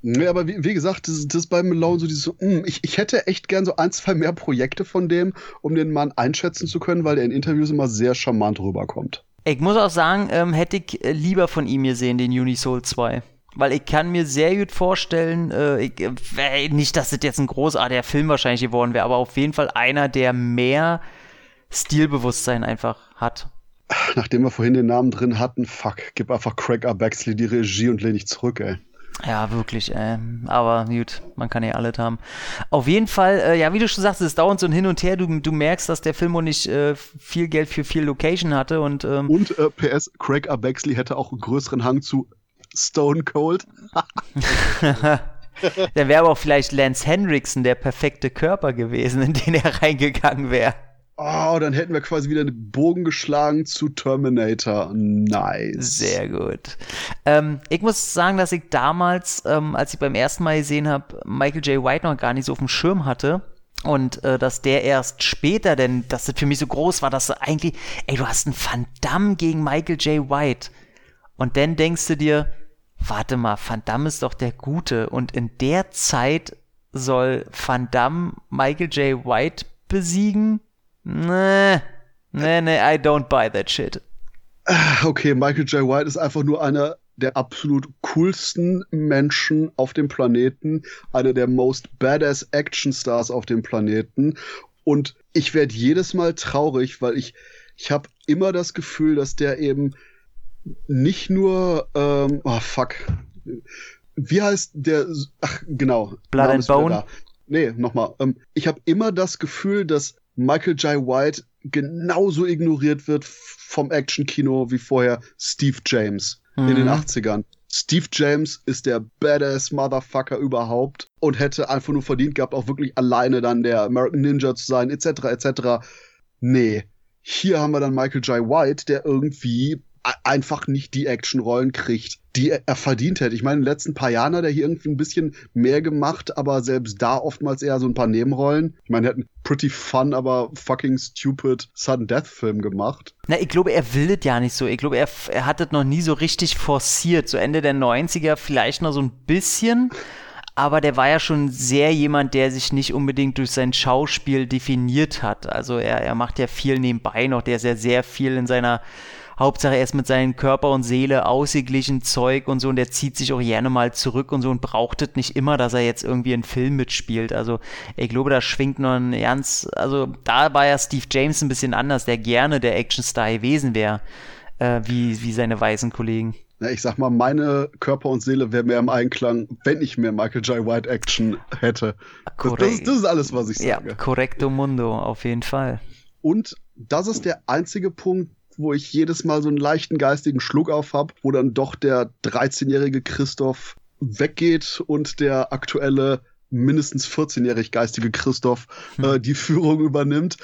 Nee, aber wie, wie gesagt, das, das ist bei Malone so dieses so, mm, ich, ich hätte echt gern so ein, zwei mehr Projekte von dem, um den Mann einschätzen zu können, weil der in Interviews immer sehr charmant rüberkommt. Ich muss auch sagen, ähm, hätte ich äh, lieber von ihm gesehen, den Unisoul 2. Weil ich kann mir sehr gut vorstellen, äh, ich, äh, nicht, dass das jetzt ein großartiger Film wahrscheinlich geworden wäre, aber auf jeden Fall einer, der mehr Stilbewusstsein einfach hat. Nachdem wir vorhin den Namen drin hatten, fuck, gib einfach Craig R. Baxley die Regie und lehn dich zurück, ey. Ja, wirklich, ähm, aber gut, man kann ja alles haben. Auf jeden Fall, äh, ja, wie du schon sagst, es dauert so ein Hin und Her. Du, du merkst, dass der Film auch nicht äh, viel Geld für viel Location hatte und ähm, Und äh, PS, Craig R. Baxley hätte auch einen größeren Hang zu Stone Cold. Dann wäre aber auch vielleicht Lance Henriksen der perfekte Körper gewesen, in den er reingegangen wäre. Oh, dann hätten wir quasi wieder einen Bogen geschlagen zu Terminator. Nice. Sehr gut. Ähm, ich muss sagen, dass ich damals, ähm, als ich beim ersten Mal gesehen habe, Michael J. White noch gar nicht so auf dem Schirm hatte. Und äh, dass der erst später, denn dass das für mich so groß war, dass du eigentlich, ey, du hast einen Van Damme gegen Michael J. White. Und dann denkst du dir, warte mal, Van Damme ist doch der Gute. Und in der Zeit soll Van Damme Michael J. White besiegen? Nee, nee, nee, I don't buy that shit. Okay, Michael J. White ist einfach nur einer der absolut coolsten Menschen auf dem Planeten, einer der most badass Action Stars auf dem Planeten. Und ich werde jedes Mal traurig, weil ich, ich habe immer das Gefühl, dass der eben nicht nur, ähm, oh fuck, wie heißt der, ach genau, Blood and Bone? Nee, nochmal. Ähm, ich habe immer das Gefühl, dass Michael J. White genauso ignoriert wird vom Actionkino wie vorher Steve James in den Mhm. 80ern. Steve James ist der badass Motherfucker überhaupt und hätte einfach nur verdient gehabt, auch wirklich alleine dann der American Ninja zu sein, etc., etc. Nee. Hier haben wir dann Michael J. White, der irgendwie einfach nicht die Actionrollen kriegt, die er, er verdient hätte. Ich meine, in den letzten paar Jahren hat er hier irgendwie ein bisschen mehr gemacht, aber selbst da oftmals eher so ein paar Nebenrollen. Ich meine, er hat einen pretty fun, aber fucking stupid Sudden Death Film gemacht. Na, ich glaube, er will das ja nicht so. Ich glaube, er, er hat das noch nie so richtig forciert. So Ende der 90er vielleicht noch so ein bisschen. Aber der war ja schon sehr jemand, der sich nicht unbedingt durch sein Schauspiel definiert hat. Also er, er macht ja viel nebenbei noch. Der ist ja sehr viel in seiner Hauptsache er ist mit seinem Körper und Seele ausgeglichen, Zeug und so und der zieht sich auch gerne mal zurück und so und braucht es nicht immer, dass er jetzt irgendwie einen Film mitspielt. Also ich glaube, da schwingt noch ein ernst, also da war ja Steve James ein bisschen anders, der gerne der Actionstar gewesen wäre, äh, wie, wie seine weißen Kollegen. Ich sag mal, meine Körper und Seele wäre mehr im Einklang, wenn ich mehr Michael J. White Action hätte. Das, das, ist, das ist alles, was ich sage. Ja, correcto mundo, auf jeden Fall. Und das ist der einzige Punkt, wo ich jedes Mal so einen leichten geistigen Schluck auf habe, wo dann doch der 13-jährige Christoph weggeht und der aktuelle mindestens 14-jährig geistige Christoph hm. äh, die Führung übernimmt.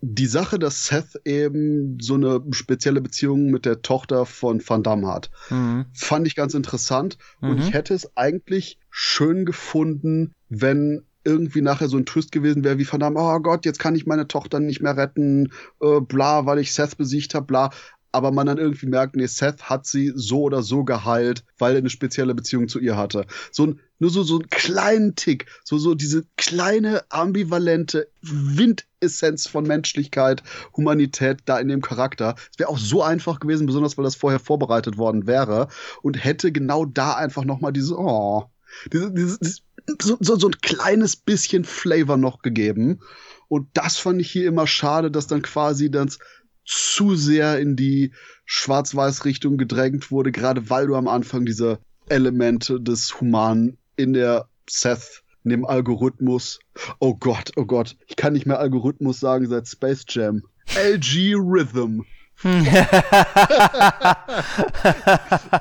Die Sache, dass Seth eben so eine spezielle Beziehung mit der Tochter von Van Damme hat, mhm. fand ich ganz interessant. Mhm. Und ich hätte es eigentlich schön gefunden, wenn irgendwie nachher so ein Twist gewesen wäre, wie verdammt, oh Gott, jetzt kann ich meine Tochter nicht mehr retten, äh, bla, weil ich Seth besiegt habe, bla. Aber man dann irgendwie merkt, nee, Seth hat sie so oder so geheilt, weil er eine spezielle Beziehung zu ihr hatte. So ein, nur so, so einen kleinen Tick, so, so diese kleine, ambivalente Windessenz von Menschlichkeit, Humanität da in dem Charakter. Es wäre auch so einfach gewesen, besonders weil das vorher vorbereitet worden wäre und hätte genau da einfach nochmal diese, oh, dieses, dieses, so, so, so ein kleines bisschen Flavor noch gegeben. Und das fand ich hier immer schade, dass dann quasi das zu sehr in die Schwarz-Weiß-Richtung gedrängt wurde, gerade weil du am Anfang diese Elemente des Humanen in der Seth, in dem Algorithmus, oh Gott, oh Gott, ich kann nicht mehr Algorithmus sagen seit Space Jam. LG Rhythm.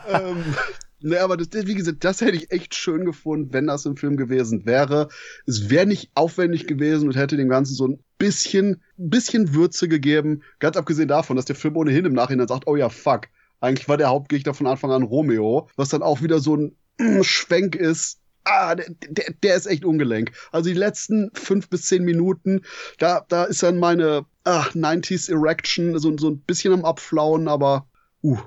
ähm, Ne, aber das, wie gesagt, das hätte ich echt schön gefunden, wenn das im Film gewesen wäre. Es wäre nicht aufwendig gewesen und hätte dem Ganzen so ein bisschen, bisschen Würze gegeben. Ganz abgesehen davon, dass der Film ohnehin im Nachhinein sagt, oh ja, fuck. Eigentlich war der Hauptgegner von Anfang an Romeo, was dann auch wieder so ein mm, Schwenk ist. Ah, der, der, der ist echt ungelenk. Also die letzten fünf bis zehn Minuten, da, da ist dann meine ach, 90s Erection so, so ein bisschen am Abflauen, aber uh.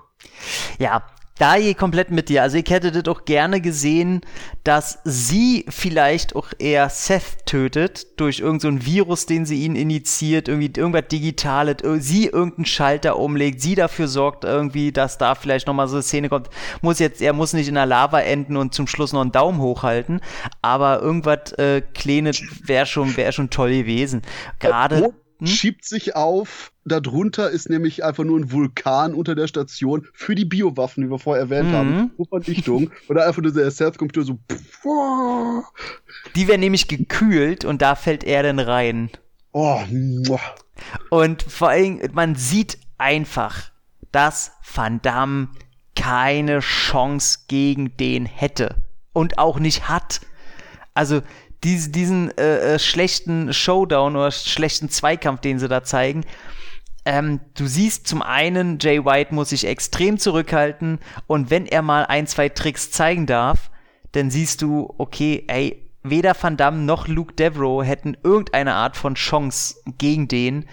Ja, da je komplett mit dir. Also ich hätte das auch gerne gesehen, dass sie vielleicht auch eher Seth tötet durch irgendein so Virus, den sie ihn initiiert, irgendwie irgendwas Digitales, sie irgendeinen Schalter umlegt, sie dafür sorgt irgendwie, dass da vielleicht nochmal so eine Szene kommt. Muss jetzt, er muss nicht in der Lava enden und zum Schluss noch einen Daumen hochhalten, aber irgendwas äh, Kleines wäre schon, wäre schon toll gewesen. Gerade hm? schiebt sich auf. Darunter ist nämlich einfach nur ein Vulkan unter der Station für die Biowaffen, die wir vorher erwähnt mhm. haben. Verdichtung. Oder einfach nur der Stealth-Computer so. Die wäre nämlich gekühlt und da fällt er dann rein. Oh. Und vor allem, man sieht einfach, dass Van Damme keine Chance gegen den hätte. Und auch nicht hat. Also, diese, diesen äh, äh, schlechten Showdown oder schlechten Zweikampf, den sie da zeigen. Ähm, du siehst zum einen, Jay White muss sich extrem zurückhalten und wenn er mal ein, zwei Tricks zeigen darf, dann siehst du, okay, ey, weder Van Damme noch Luke Devro hätten irgendeine Art von Chance gegen den.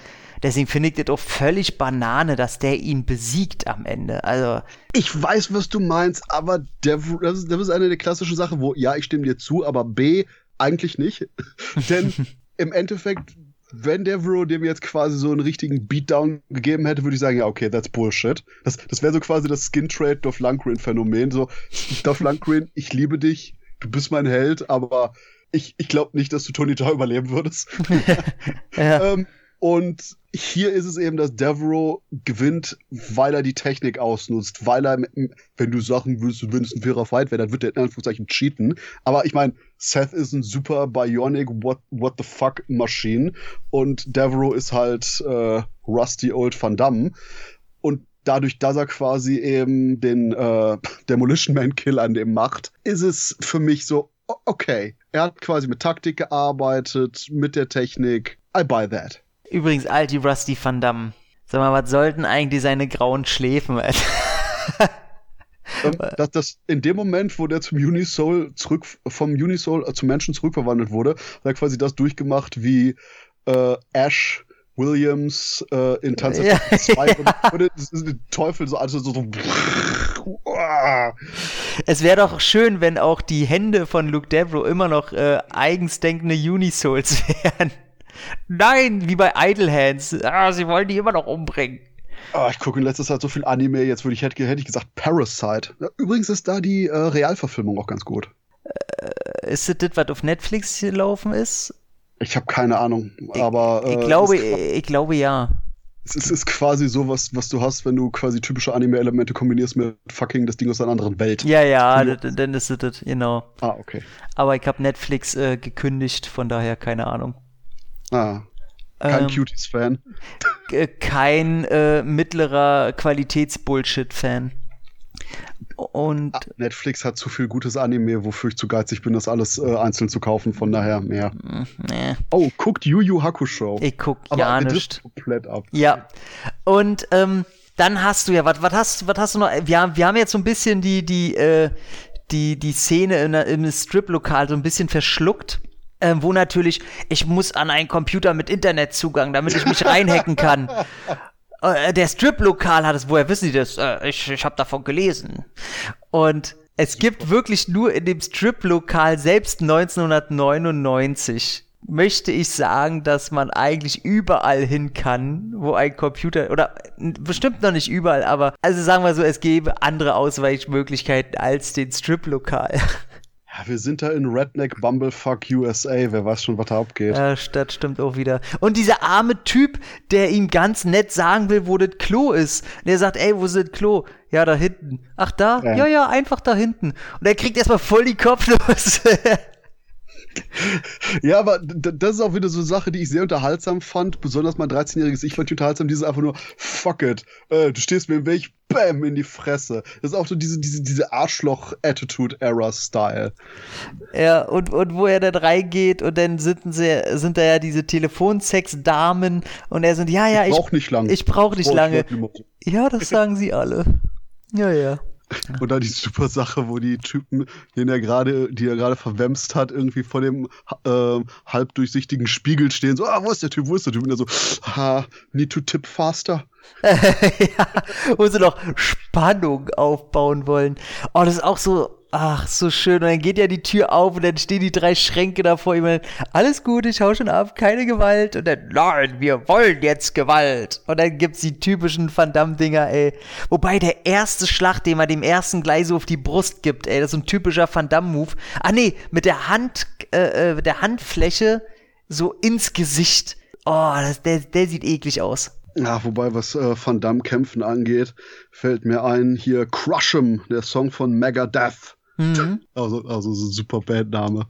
Deswegen finde ich das auch völlig Banane, dass der ihn besiegt am Ende. Also. Ich weiß, was du meinst, aber Devro, das ist, das ist eine der klassischen Sachen, wo, ja, ich stimme dir zu, aber B, eigentlich nicht. Denn im Endeffekt, wenn Devereaux dem jetzt quasi so einen richtigen Beatdown gegeben hätte, würde ich sagen, ja, okay, that's Bullshit. Das, das wäre so quasi das Skin-Trade Dolph Lundgren-Phänomen. So, Dolph Lundgren, ich liebe dich, du bist mein Held, aber ich, ich glaube nicht, dass du Tony Jaa überleben würdest. ja. ähm, und hier ist es eben, dass Devereaux gewinnt, weil er die Technik ausnutzt, weil er, wenn du Sachen willst, du willst ein fairer Fight wäre, dann wird er in Anführungszeichen cheaten. Aber ich meine, Seth ist ein super Bionic What, what the fuck Maschine und Devereaux ist halt äh, Rusty Old Van Damme. Und dadurch, dass er quasi eben den äh, Demolition Man Kill an dem macht, ist es für mich so, okay, er hat quasi mit Taktik gearbeitet, mit der Technik. I buy that. Übrigens, Alti Rusty Van Damme. Sag mal, was sollten eigentlich seine grauen Schläfen? Ähm, dass das in dem Moment, wo der zum Unisoul zurück, vom Unisoul äh, zum Menschen zurückverwandelt wurde, hat er quasi das durchgemacht wie äh, Ash Williams äh, in Tanz ja, 2 ja. und, und Teufel so, also so, so Es wäre doch schön, wenn auch die Hände von Luke Devro immer noch äh, eigens denkende Unisouls wären. Nein, wie bei Idle Hands. Ah, sie wollen die immer noch umbringen. Ah, ich gucke in letzter Zeit so viel Anime, jetzt würde ich, hätte, hätte ich gesagt Parasite. Übrigens ist da die äh, Realverfilmung auch ganz gut. Ist das das, was auf Netflix gelaufen ist? Ich habe keine Ahnung, aber Ich äh, glaube, es, ist, ich glaube ja. es ist, ist quasi so was, was du hast, wenn du quasi typische Anime-Elemente kombinierst mit fucking das Ding aus einer anderen Welt. Ja, ja, dann ist es das, genau. Ah, okay. Aber ich habe Netflix äh, gekündigt, von daher keine Ahnung. Ah, kein Ähm, Cuties-Fan. kein äh, mittlerer Qualitäts-Bullshit-Fan. Und Ah, Netflix hat zu viel gutes Anime, wofür ich zu geizig bin, das alles äh, einzeln zu kaufen. Von daher mehr. nee, Oh, guckt Yu Yu Hakusho. ich guck Aber ja nicht. komplett ab. Ja. Und ähm, dann hast du ja, was hast, was hast du noch? Wir haben, wir haben jetzt so ein bisschen die, die, äh, die, die Szene in, im Strip-Lokal so ein bisschen verschluckt. Ähm, wo natürlich, ich muss an einen Computer mit Internetzugang, damit ich mich reinhacken kann. Äh, der Strip-Lokal hat es, woher wissen Sie das? Äh, ich ich habe davon gelesen. Und es gibt wirklich nur in dem Strip-Lokal selbst 1999 möchte ich sagen, dass man eigentlich überall hin kann, wo ein Computer oder bestimmt noch nicht überall, aber also sagen wir so, es gäbe andere Ausweichmöglichkeiten als den Strip-Lokal. Ja, wir sind da in Redneck Bumblefuck USA. Wer weiß schon, was da abgeht. Ja, das stimmt auch wieder. Und dieser arme Typ, der ihm ganz nett sagen will, wo das Klo ist. Und er sagt, ey, wo ist das Klo? Ja, da hinten. Ach, da? Ja. Ja, ja, einfach da hinten. Und er kriegt erstmal voll die Kopflos. Ja, aber das ist auch wieder so eine Sache, die ich sehr unterhaltsam fand. Besonders mein 13-jähriges Ich fand die unterhaltsam. Dieses einfach nur, fuck it, äh, du stehst mir im Weg, bam, in die Fresse. Das ist auch so diese, diese, diese Arschloch-Attitude-Era-Style. ja, und, und wo er dann reingeht und dann sind, sie, sind da ja diese Telefonsex-Damen und er sind, ja, ja, Ich ich, brauch nicht lange. ich brauch nicht Brauch lange. mal. Ja, das sagen sie alle. Ja, ja. Und dann die super Sache, wo die Typen, den er gerade, die er gerade verwemst hat, irgendwie vor dem äh, halbdurchsichtigen Spiegel stehen, so, ah, wo ist der Typ, wo ist der Typ? Und er so, ha, need to tip faster. ja, wo sie noch Spannung aufbauen wollen. Oh, das ist auch so, ach, so schön. Und dann geht ja die Tür auf und dann stehen die drei Schränke da vor ihm. Alles gut, ich hau schon ab, keine Gewalt. Und dann, nein, wir wollen jetzt Gewalt. Und dann gibt's die typischen Van Damme-Dinger, ey. Wobei der erste Schlag, den man dem ersten gleich auf die Brust gibt, ey, das ist ein typischer Van Damme-Move. Ah, nee, mit der Hand, äh, äh, mit der Handfläche so ins Gesicht. Oh, das, der, der sieht eklig aus. Ja, wobei, was äh, Van Damme Kämpfen angeht, fällt mir ein, hier Crush 'em, der Song von Megadeth. Mhm. Also, also super Bandname.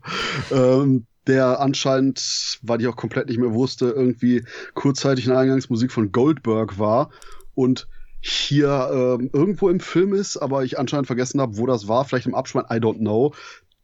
Ähm, der anscheinend, weil ich auch komplett nicht mehr wusste, irgendwie kurzzeitig eine Eingangsmusik von Goldberg war und hier ähm, irgendwo im Film ist, aber ich anscheinend vergessen habe, wo das war, vielleicht im Abspann, I don't know.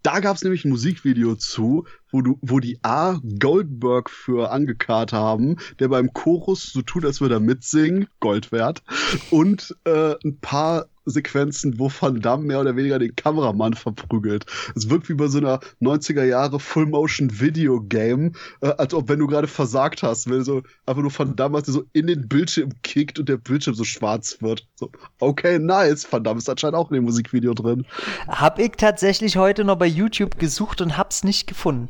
Da gab es nämlich ein Musikvideo zu, wo du, wo die A Goldberg für angekarrt haben, der beim Chorus so tut, als würde er mitsingen, Gold wert, und äh, ein paar Sequenzen, wo Van Damme mehr oder weniger den Kameramann verprügelt. Es wirkt wie bei so einer 90er Jahre Full-Motion-Video-Game, äh, als ob wenn du gerade versagt hast, wenn so einfach nur Van Damme hast, der so in den Bildschirm kickt und der Bildschirm so schwarz wird. So, okay, nice. Van Damme ist anscheinend auch in dem Musikvideo drin. Hab ich tatsächlich heute noch bei YouTube gesucht und hab's nicht gefunden.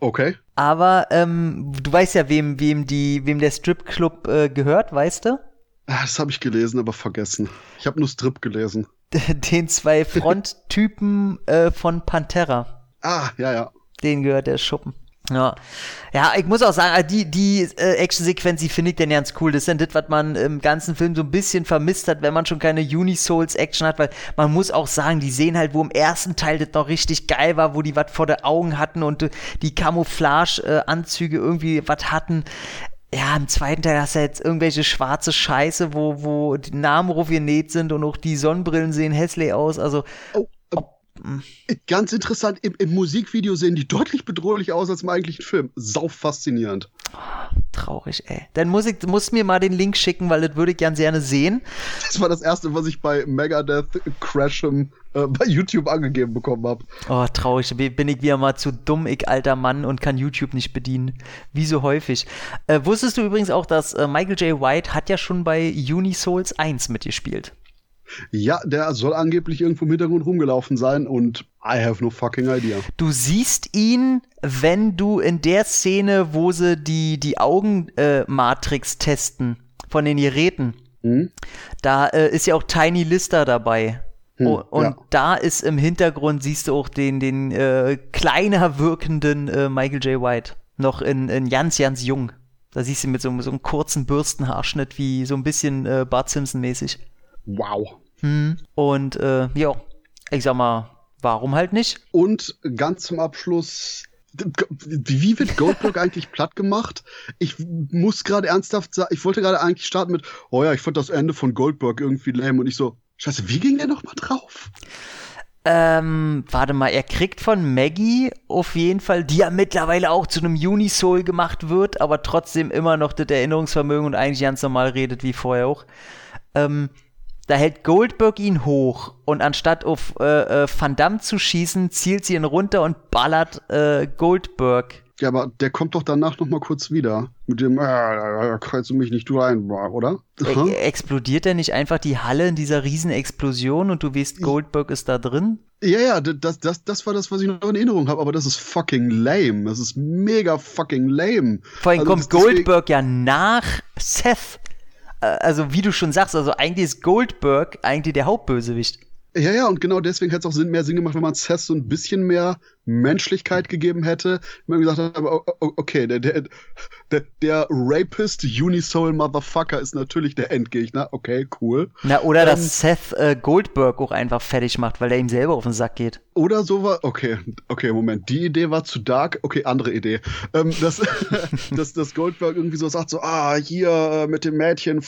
Okay. Aber ähm, du weißt ja, wem, wem, die, wem der Stripclub äh, gehört, weißt du? Ah, Das habe ich gelesen, aber vergessen. Ich habe nur Strip gelesen. Den zwei Fronttypen äh, von Pantera. Ah, ja, ja. Den gehört der Schuppen. Ja. Ja, ich muss auch sagen, also die, die äh, Actionsequenz, die finde ich denn ganz cool. Das ist dann das, was man im ganzen Film so ein bisschen vermisst hat, wenn man schon keine Unisouls-Action hat, weil man muss auch sagen, die sehen halt, wo im ersten Teil das noch richtig geil war, wo die was vor den Augen hatten und äh, die Camouflage-Anzüge irgendwie was hatten. Ja, im zweiten Teil hast du jetzt irgendwelche schwarze Scheiße, wo, wo die Namen raufgenäht sind und auch die Sonnenbrillen sehen hässlich aus. Also, Oh, ganz interessant, im, im Musikvideo sehen die deutlich bedrohlicher aus als im eigentlichen Film. Sau faszinierend. traurig, ey. Dann muss ich, muss mir mal den Link schicken, weil das würde ich gern gerne sehen. Das war das erste, was ich bei Megadeth Crash'em äh, bei YouTube angegeben bekommen habe. Oh, traurig. Bin ich wieder mal zu dumm, ich alter Mann, und kann YouTube nicht bedienen. Wie so häufig. Äh, wusstest du übrigens auch, dass äh, Michael J. White hat ja schon bei Unisouls 1 mitgespielt? Ja, der soll angeblich irgendwo im Hintergrund rumgelaufen sein und I have no fucking idea. Du siehst ihn, wenn du in der Szene, wo sie die, die Augenmatrix äh, Matrix testen von den Geräten, Hm? Da äh, ist ja auch Tiny Lister dabei. Hm, Oh, und ja. da ist im Hintergrund, siehst du auch den, den äh, kleiner wirkenden äh, Michael J. White. Noch in, in ganz, ganz jung. Da siehst du mit so, so einem kurzen Bürstenhaarschnitt wie so ein bisschen äh, Bart Simpson-mäßig. Wow. Hm. Und äh, ja, ich sag mal, warum halt nicht? Und ganz zum Abschluss, wie wird Goldberg eigentlich platt gemacht? Ich muss gerade ernsthaft sagen, ich wollte gerade eigentlich starten mit, oh ja, ich fand das Ende von Goldberg irgendwie lame und ich so, scheiße, wie ging der nochmal drauf? Ähm, warte mal, er kriegt von Maggie auf jeden Fall, die ja mittlerweile auch zu einem Unisoul gemacht wird, aber trotzdem immer noch das Erinnerungsvermögen und eigentlich ganz normal redet wie vorher auch. Ähm, da hält Goldberg ihn hoch und anstatt auf äh, äh, Van Damme zu schießen, zielt sie ihn runter und ballert äh, Goldberg. Ja, aber der kommt doch danach nochmal kurz wieder. Mit dem, äh, kannst du mich nicht rein, oder? Äh, explodiert er nicht einfach die Halle in dieser riesen Explosion und du weißt, Goldberg ist da drin? Ja, ja, das, das, das war das, was ich noch in Erinnerung habe, aber das ist fucking lame. Das ist mega fucking lame. Vor allem Also kommt Goldberg ja nach Seth. Äh, Also wie du schon sagst, also eigentlich ist Goldberg eigentlich der Hauptbösewicht. Ja, ja, und genau deswegen hätte es auch Sinn, mehr Sinn gemacht, wenn man Seth so ein bisschen mehr Menschlichkeit gegeben hätte. Wenn man gesagt o- okay, der, der, der, der Rapist Unisoul Motherfucker ist natürlich der Endgegner. Okay, cool. Na, oder Ähm, dass Seth äh, Goldberg auch einfach fertig macht, weil er ihm selber auf den Sack geht. Oder so war, okay, okay, Moment, die Idee war zu dark, okay, andere Idee. Ähm, dass, dass, dass Goldberg irgendwie so sagt, so, ah, hier äh, mit dem Mädchen,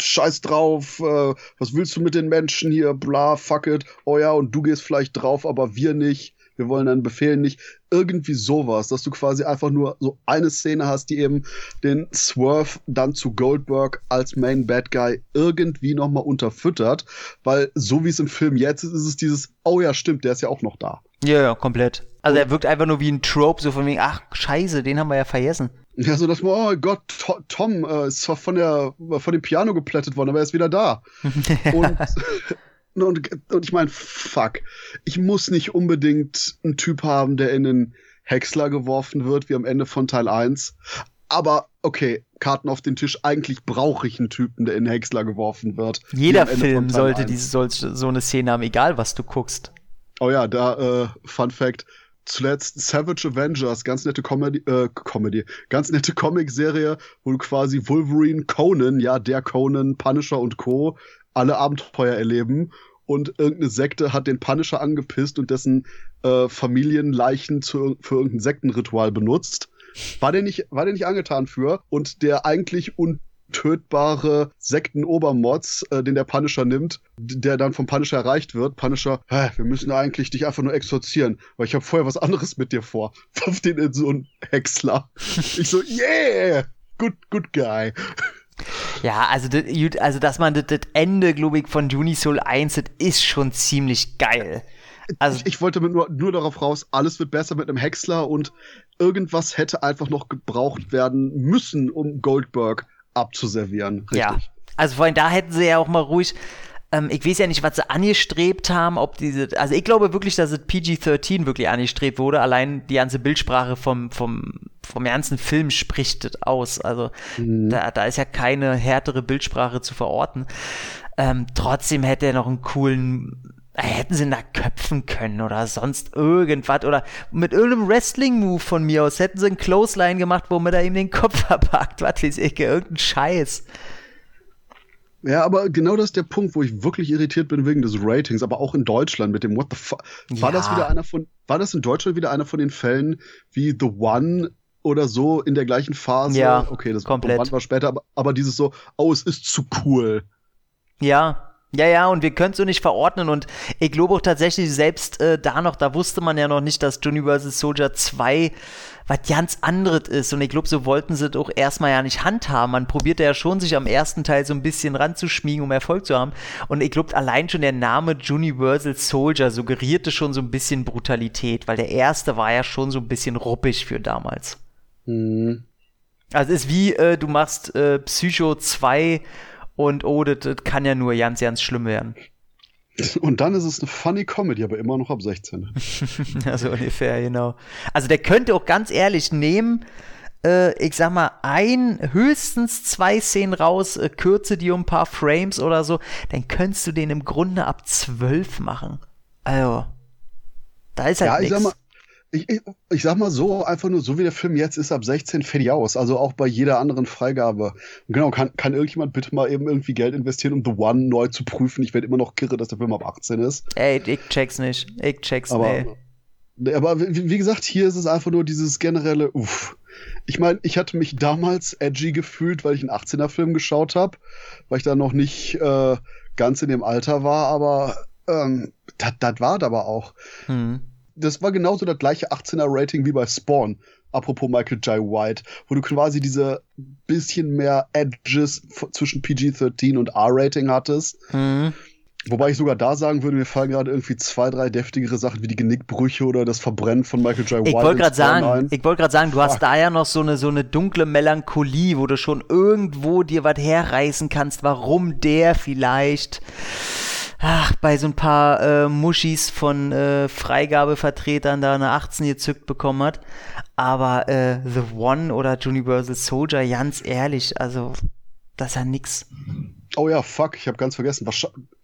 scheiß drauf, äh, was willst du mit den Menschen hier, bla, fuck it, oh ja, und du gehst vielleicht drauf, aber wir nicht, wir wollen deinen Befehl nicht. Irgendwie sowas, dass du quasi einfach nur so eine Szene hast, die eben den Swerve dann zu Goldberg als Main Bad Guy irgendwie nochmal unterfüttert, weil so wie es im Film jetzt ist, ist es dieses, oh ja, stimmt, der ist ja auch noch da. Ja, ja, komplett. Also er wirkt einfach nur wie ein Trope, so von wegen, ach, scheiße, den haben wir ja vergessen. Ja, so dass man, oh Gott, To- Tom äh, ist zwar von, der, von dem Piano geplättet worden, aber er ist wieder da. Und, und, und ich meine, fuck, ich muss nicht unbedingt einen Typ haben, der in den Häcksler geworfen wird, wie am Ende von Teil 1. Aber okay, Karten auf den Tisch, eigentlich brauche ich einen Typen, der in den Häcksler geworfen wird. Jeder Film sollte 1. diese, sollte so eine Szene haben, egal was du guckst. Oh ja, da, äh, Fun Fact. Zuletzt Savage Avengers, ganz nette Comedy, äh, Comedy, ganz nette Comic-Serie, wo du quasi Wolverine, Conan, ja, der Conan, Punisher und Co. alle Abenteuer erleben und irgendeine Sekte hat den Punisher angepisst und dessen äh, Familienleichen zu, für irgendein Sektenritual benutzt. War der nicht, war der nicht angetan für und der eigentlich untötbare Sektenobermods, äh, den der Punisher nimmt, der dann vom Punisher erreicht wird. Punisher, wir müssen eigentlich dich einfach nur exorzieren, weil ich habe vorher was anderes mit dir vor. Wirf den in so einen Häcksler. ich so, yeah, good, good guy. Ja, also, das, also dass man das, das Ende, glaube ich, von Unisoul 1, das ist schon ziemlich geil. Also, ich, ich wollte nur, nur darauf raus, alles wird besser mit einem Häcksler und irgendwas hätte einfach noch gebraucht werden müssen, um Goldberg abzuservieren. Richtig. Ja, also vorhin da hätten sie ja auch mal ruhig, ähm, ich weiß ja nicht, was sie angestrebt haben, ob diese, also ich glaube wirklich, dass es PG-13 wirklich angestrebt wurde, allein die ganze Bildsprache vom, vom, vom ganzen Film spricht das aus, also da, da ist ja keine härtere Bildsprache zu verorten. Ähm, trotzdem hätte er noch einen coolen, äh, hätten sie ihn da köpfen können oder sonst irgendwas oder mit irgendeinem Wrestling-Move von mir aus hätten sie einen Clothesline gemacht, womit er ihm den Kopf verpackt, was weiß ich, irgendein Scheiß. Ja, aber genau das ist der Punkt, wo ich wirklich irritiert bin wegen des Ratings, aber auch in Deutschland mit dem What the fuck. War Ja. das wieder einer von, war das in Deutschland wieder einer von den Fällen wie The One oder so in der gleichen Phase? Ja, okay, das komplett. One war später, aber, aber dieses so, oh, es ist zu cool. Ja, ja, ja, und wir können es so nicht verordnen und ich glaube auch tatsächlich, selbst äh, da noch, da wusste man ja noch nicht, dass Johnny vs. Soldier 2 was ganz anderes ist und ich glaube, so wollten sie es auch erstmal ja nicht handhaben. Man probierte ja schon, sich am ersten Teil so ein bisschen ranzuschmiegen, um Erfolg zu haben und ich glaube, allein schon der Name Universal Soldier suggerierte schon so ein bisschen Brutalität, weil der erste war ja schon so ein bisschen ruppig für damals. Hm. Also es ist wie, äh, du machst äh, Psycho 2 und oh, das, das kann ja nur ganz, ganz schlimm werden. Und dann ist es eine funny Comedy, aber immer noch ab 16. Also ungefähr, genau. Also der könnte auch ganz ehrlich nehmen, äh, ich sag mal, ein, höchstens zwei Szenen raus, äh, kürze die um ein paar Frames oder so, dann könntest du den im Grunde ab zwölf machen. Also, da ist halt Ja, mal, ich, ich, ich sag mal so, einfach nur so wie der Film jetzt ist, ab 16 fertig aus. Also auch bei jeder anderen Freigabe. Und genau, kann, kann irgendjemand bitte mal eben irgendwie Geld investieren, um The One neu zu prüfen? Ich werde immer noch kirre, dass der Film ab 18 ist. Ey, ich check's nicht. Ich check's Aber, nicht. Nee, aber wie, wie gesagt, hier ist es einfach nur dieses generelle Uff. Ich meine, ich hatte mich damals edgy gefühlt, weil ich einen 18er-Film geschaut habe, weil ich da noch nicht äh, ganz in dem Alter war, aber ähm, das war aber auch. Hm. Das war genauso das gleiche 18er-Rating wie bei Spawn. Apropos Michael J. White, wo du quasi diese bisschen mehr Edges zwischen PG-13 und R-Rating hattest. Hm. Wobei ich sogar da sagen würde, mir fallen gerade irgendwie zwei, drei deftigere Sachen wie die Genickbrüche oder das Verbrennen von Michael J. White. Ich wollte gerade sagen, ich wollte gerade sagen, du hast Fuck. da ja noch so eine so eine dunkle Melancholie, wo du schon irgendwo dir was herreißen kannst, warum der vielleicht ach, bei so ein paar äh, Muschis von äh, Freigabevertretern da eine 18 gezückt bekommen hat. Aber äh, The One oder Universal Soldier, ganz ehrlich, also das ist ja nix. Oh ja, fuck, ich habe ganz vergessen.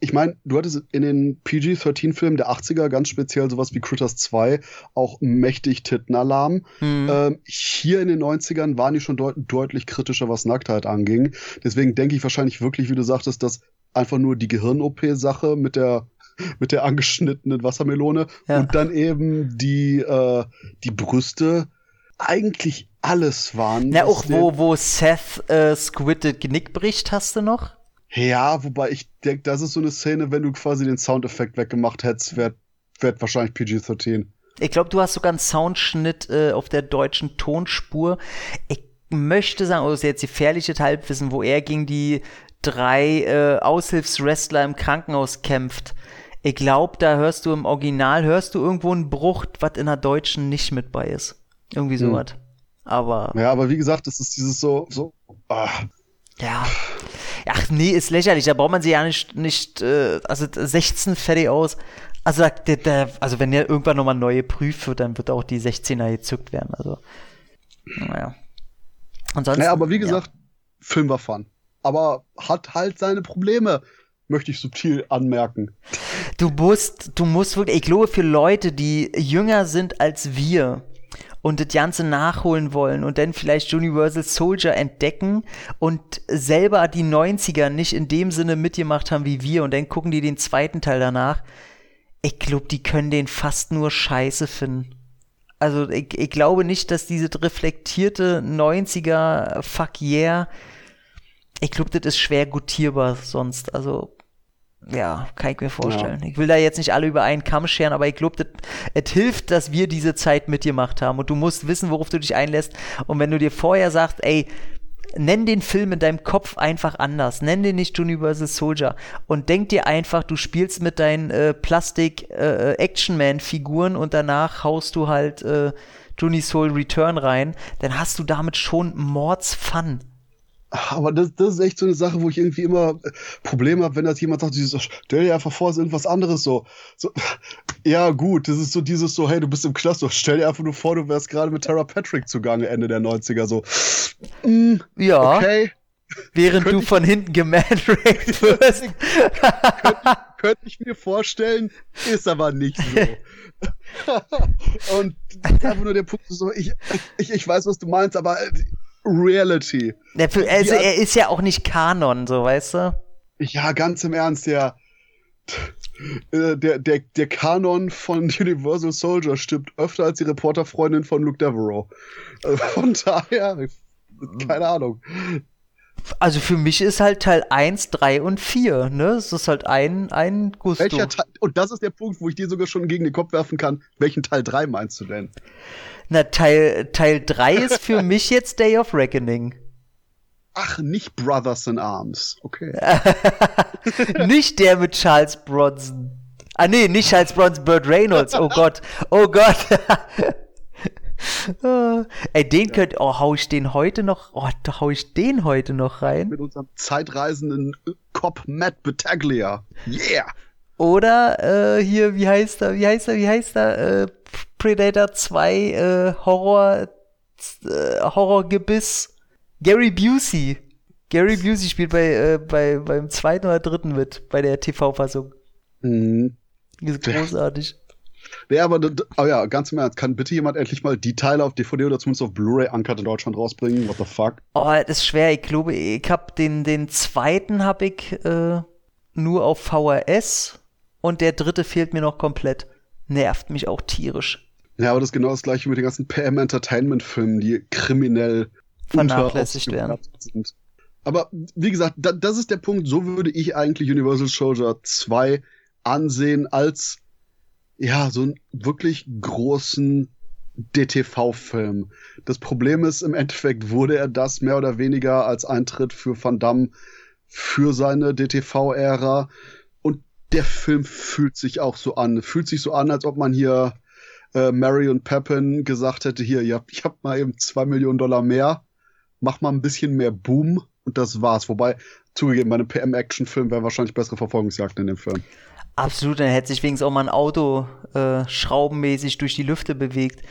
Ich meine, du hattest in den PG-13-Filmen der 80er ganz speziell sowas wie Critters 2 auch mächtig Tittenalarm. Hm. Ähm, hier in den 90ern waren die schon deut deutlich kritischer, was Nacktheit anging. Deswegen denke ich wahrscheinlich wirklich, wie du sagtest, dass einfach nur die Gehirn-OP-Sache mit der mit der angeschnittenen Wassermelone Ja. und dann eben die äh, die Brüste eigentlich alles waren. Na, auch wo, wo Seth äh, Squid Genick bricht, hast du noch? Ja, wobei ich denke, das ist so eine Szene, wenn du quasi den Soundeffekt weggemacht hättest, wäre wär wahrscheinlich PG-13. Ich glaube, du hast sogar einen Soundschnitt äh, auf der deutschen Tonspur. Ich möchte sagen, ist jetzt gefährliche Halbwissen, wo er gegen die drei äh, Aushilfswrestler im Krankenhaus kämpft. Ich glaube, da hörst du im Original, hörst du irgendwo einen Bruch, was in der deutschen nicht mit bei ist. Irgendwie Hm. sowas. Aber Ja, aber wie gesagt, das ist dieses so, so, ah, Ja. Ach nee, ist lächerlich. Da braucht man sich ja nicht, nicht äh, also 16 fertig aus. Also, der, der, also wenn der irgendwann nochmal neu geprüft wird, dann wird auch die 16er gezückt werden. Also, naja. Ansonsten, naja, aber wie ja. gesagt, Film war fun. Aber hat halt seine Probleme, möchte ich subtil anmerken. Du musst, du musst wirklich, ich glaube, für Leute, die jünger sind als wir und das Ganze nachholen wollen und dann vielleicht Universal Soldier entdecken und selber die 90er nicht in dem Sinne mitgemacht haben wie wir und dann gucken die den zweiten Teil danach. Ich glaube, die können den fast nur scheiße finden. Also ich, ich glaube nicht, dass diese reflektierte 90er Fuck yeah, ich glaube, das ist schwer gutierbar sonst. Also ja, kann ich mir vorstellen. Ich will da jetzt nicht alle über einen Kamm scheren, aber ich glaube, es hilft, dass wir diese Zeit mitgemacht haben. Und du musst wissen, worauf du dich einlässt. Und wenn du dir vorher sagst, ey, nenn den Film in deinem Kopf einfach anders. Nenn den nicht Universal Soldier. Und denk dir einfach, du spielst mit deinen äh, Plastik-Action-Man-Figuren und danach haust du halt äh, Juni Soul Return rein. Dann hast du damit schon Mords-Fun. Aber das, das ist echt so eine Sache, wo ich irgendwie immer äh, Probleme habe, wenn das jemand sagt, dieses, stell dir einfach vor, es ist irgendwas anderes so. so. Ja, gut, das ist so dieses so, hey, du bist im Knast, so, stell dir einfach nur vor, du wärst gerade mit Tara Patrick zugange Ende der 90er, so. Mm, Ja, okay, während du könnte von hinten gemanraped wirst. könnte ich mir vorstellen, ist aber nicht so. Und einfach nur der Punkt ist so, ich, ich, ich weiß, was du meinst, aber äh, Reality. Der, also Ja. er ist ja auch nicht Kanon, so weißt du? Ja, ganz im Ernst, der, äh, der, der, der Kanon von Universal Soldier stimmt öfter als die Reporterfreundin von Luke Devereaux. Also von daher, keine Ahnung. Also für mich ist halt Teil 1, 3 und 4, ne? Es ist halt ein, ein Gusto. Welcher Teil, und das ist der Punkt, wo ich dir sogar schon gegen den Kopf werfen kann. Welchen Teil 3 meinst du denn? Na, Teil, Teil 3 ist für mich jetzt Day of Reckoning. Ach, nicht Brothers in Arms. Okay. nicht der mit Charles Bronson. Ah nee, nicht Charles Bronson, Burt Reynolds. Oh Gott. Oh Gott. Ah, Ey, den könnt, oh, hau ich den heute noch, oh, da hau ich den heute noch rein. Mit unserem zeitreisenden Cop Matt Battaglia. Yeah! Oder äh, hier, wie heißt er, wie heißt er, wie heißt er? Äh, Predator 2 äh, Horror äh, Horrorgebiss. Gary Busey. Gary Busey spielt bei, äh, bei, beim zweiten oder dritten mit, bei der TV-Fassung. Mhm. Ist großartig. Nee, aber, oh ja, ganz im Ernst, kann bitte jemand endlich mal die Teile auf DVD oder zumindest auf Blu-ray Uncut in Deutschland rausbringen? What the fuck? Oh, das ist schwer. Ich glaube, ich hab den, den zweiten habe ich äh, nur auf VHS und der dritte fehlt mir noch komplett. Nervt mich auch tierisch. Ja, aber das ist genau das gleiche mit den ganzen PM Entertainment Filmen, die kriminell vernachlässigt werden. Sind. Aber wie gesagt, da, das ist der Punkt, so würde ich eigentlich Universal Soldier 2 ansehen als ja, so einen wirklich großen DTV-Film. Das Problem ist, im Endeffekt wurde er das mehr oder weniger als Eintritt für Van Damme für seine DTV-Ära. Und der Film fühlt sich auch so an. Fühlt sich so an, als ob man hier äh, Marion Pepin gesagt hätte, hier, ja, ich hab mal eben zwei Millionen Dollar mehr, mach mal ein bisschen mehr Boom und das war's. Wobei, zugegeben, bei einem PM-Action-Film wäre wahrscheinlich bessere Verfolgungsjagd in dem Film. Absolut, dann hätte sich wenigstens auch mal ein Auto äh, schraubenmäßig durch die Lüfte bewegt.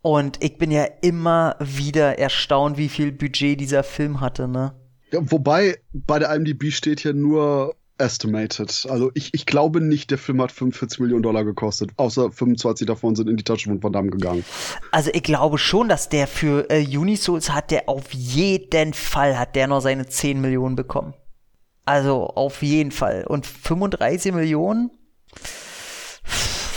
Und ich bin ja immer wieder erstaunt, wie viel Budget dieser Film hatte, ne? Ja, wobei bei der IMDb steht ja nur estimated. Also ich, ich glaube nicht, der Film hat 45 Millionen Dollar gekostet. Außer 25 davon sind in die Tasche von Van Damme gegangen. Also ich glaube schon, dass der für äh, Unisouls hat der auf jeden Fall hat der noch seine 10 Millionen bekommen. Also auf jeden Fall. Und 35 Millionen?